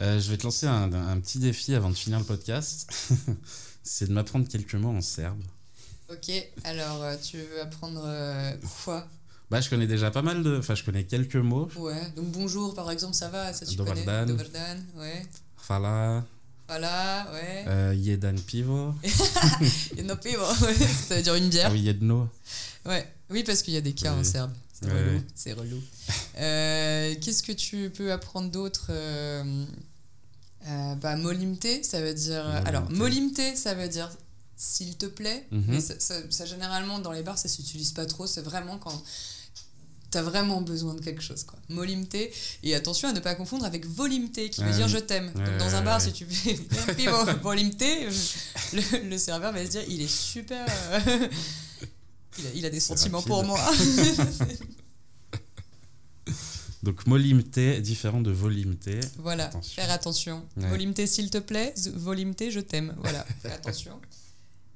Euh, je vais te lancer un, un petit défi avant de finir le podcast. c'est de m'apprendre quelques mots en serbe. Ok, alors euh, tu veux apprendre euh, quoi? Bah, je connais déjà pas mal de. Enfin, je connais quelques mots. Ouais, donc bonjour par exemple, ça va, ça tu Dobar connais? Dan. Dobar dan, ouais. Fala, Voilà, ouais. euh, jedan pivo. Et no pivo, ça veut dire une bière. Ah oui, jedno. Ouais, oui, parce qu'il y a des cas Oui. en serbe. C'est relou. C'est relou. Euh, Qu'est-ce que tu peux apprendre d'autre euh, euh, bah, molimte, ça veut dire. Molimte. Alors, molimte, ça veut dire s'il te plaît. Mhm. Mais ça, ça- ça, généralement, dans les bars, ça s'utilise pas trop. C'est vraiment quand t'as vraiment besoin de quelque chose. Quoi. Molimte. Et attention à ne pas confondre avec volimte, qui veut dire je t'aime. Donc, dans un bar, si tu fais pivo, volimte, le, le serveur va se dire il est super. euh, il, a, il a des sentiments pour moi. Donc, molimte est différent de volimte. Voilà, Attention. faire attention. Ouais. Volimte, s'il te plaît. Volimte, je t'aime. Voilà, fais attention.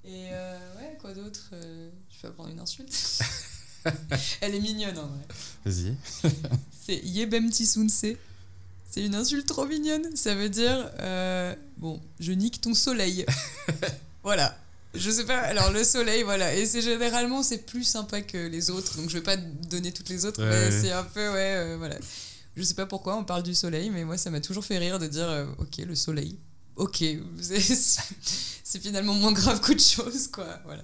Et euh, ouais, quoi d'autre Euh, Je peux apprendre une insulte Elle est mignonne en vrai. Vas-y. C'est Yebem Tisunse. C'est une insulte trop mignonne. Ça veut dire euh, Bon, je nique ton soleil. voilà. Je sais pas, alors le soleil, voilà. Et c'est généralement, c'est plus sympa que les autres. Donc je vais pas donner toutes les autres, Ouais, mais ouais. c'est un peu, ouais, euh, voilà. Je sais pas pourquoi on parle du soleil, mais moi ça m'a toujours fait rire de dire euh, Ok, le soleil. Ok, c'est c'est finalement moins grave qu'autre chose, quoi. Voilà.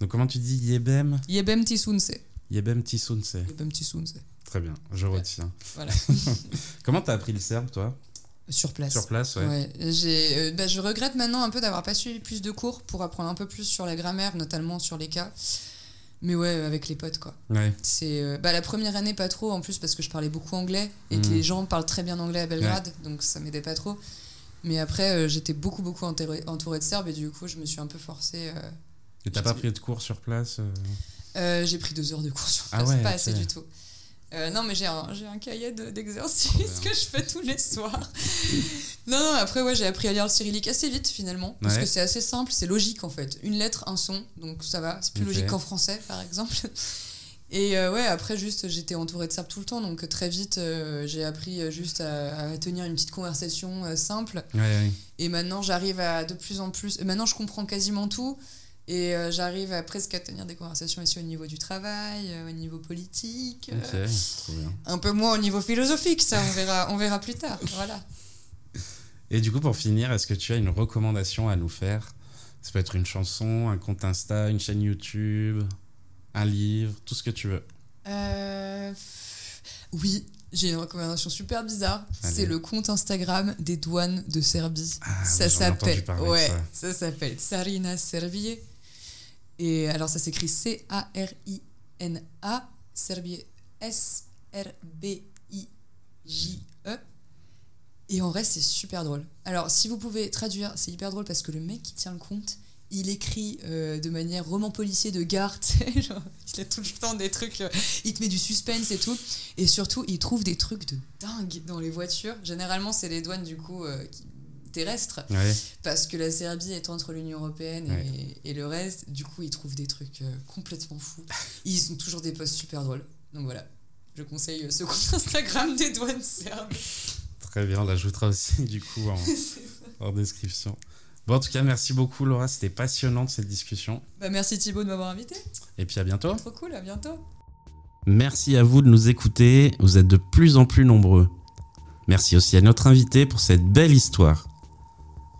Donc, comment tu dis Yebem? Yebem Tisunse. Yebem Tisunse. Yebem Tisunse. Très bien, je retiens. Voilà. Comment t'as appris le serbe, toi? Sur place. Sur place, ouais. Ouais, j'ai, euh, bah, je regrette maintenant un peu d'avoir pas suivi plus de cours pour apprendre un peu plus sur la grammaire, notamment sur les cas. Mais ouais, avec les potes, quoi. Ouais. C'est euh, bah, la première année, pas trop, en plus, parce que je parlais beaucoup anglais et que Mhm. les gens parlent très bien anglais à Belgrade, donc ça m'aidait pas trop. Mais après, euh, j'étais beaucoup, beaucoup entourée de Serbes et du coup, je me suis un peu forcée. euh, Et t'as pas pris de cours sur place euh j'ai pris deux heures de cours sur Ah place, ouais, pas assez du tout. Euh, non, mais j'ai un, cahier de- d'exercices que je fais tous les soirs. non, non, après, ouais, j'ai appris à lire le cyrillique assez vite finalement. Parce que c'est assez simple, c'est logique en fait. Une lettre, un son, donc ça va. C'est plus logique qu'en français par exemple. Et euh, ouais, après, juste, j'étais entourée de serbes tout le temps, donc très vite, euh, j'ai appris juste à, à tenir une petite conversation simple. Ouais. Et maintenant, j'arrive à de plus en plus. Maintenant, je comprends quasiment tout. Et euh, j'arrive à presque à tenir des conversations aussi au niveau du travail, euh, au niveau politique. euh, Ok, trop bien. un peu moins au niveau philosophique, ça, on verra, on verra plus tard. Voilà. Et du coup, pour finir, est-ce que tu as une recommandation à nous faire? Ça peut être une chanson, un compte Insta, une chaîne YouTube, un livre, tout ce que tu veux. Euh, Oui, j'ai une recommandation super bizarre. C'est le compte Instagram des douanes de Serbie. Ah, ça s'appelle. Ouais, ça. ça s'appelle Sarina Serbie. Et alors ça s'écrit C-A-R-I-N-A, Serbie S-R-B-I-J-E. Et en vrai, c'est super drôle. Alors, si vous pouvez traduire, c'est hyper drôle parce que le mec qui tient le compte, il écrit euh, de manière roman policier de gare, genre, il a tout le temps des trucs, euh, il te met du suspense et tout. Et surtout, il trouve des trucs de dingue dans les voitures. Généralement, c'est les douanes, du coup, euh, qui- terrestres, Ouais. parce que la Serbie est entre l'Union Européenne Ouais. et le reste. Du coup, ils trouvent des trucs euh, complètement fous. Ils ont toujours des posts super drôles. Donc voilà, je conseille euh, ce compte Instagram des douanes serbes. Très bien, on l'ajoutera aussi du coup en, en description. Bon, en tout cas, merci beaucoup Laura, c'était passionnant cette discussion. Bah, merci Thibaut de m'avoir invité. Et puis à bientôt. Trop cool, à bientôt. Merci à vous de nous écouter, vous êtes de plus en plus nombreux. Merci aussi à notre invité pour cette belle histoire.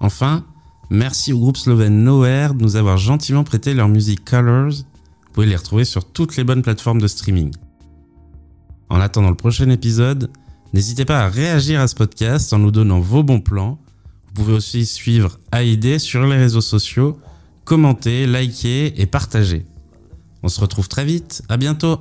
Enfin, merci au groupe slovène Nowhere de nous avoir gentiment prêté leur musique Colors. Vous pouvez les retrouver sur toutes les bonnes plateformes de streaming. En attendant le prochain épisode, n'hésitez pas à réagir à ce podcast en nous donnant vos bons plans. Vous pouvez aussi suivre AID sur les réseaux sociaux, commenter, liker et partager. On se retrouve très vite, à bientôt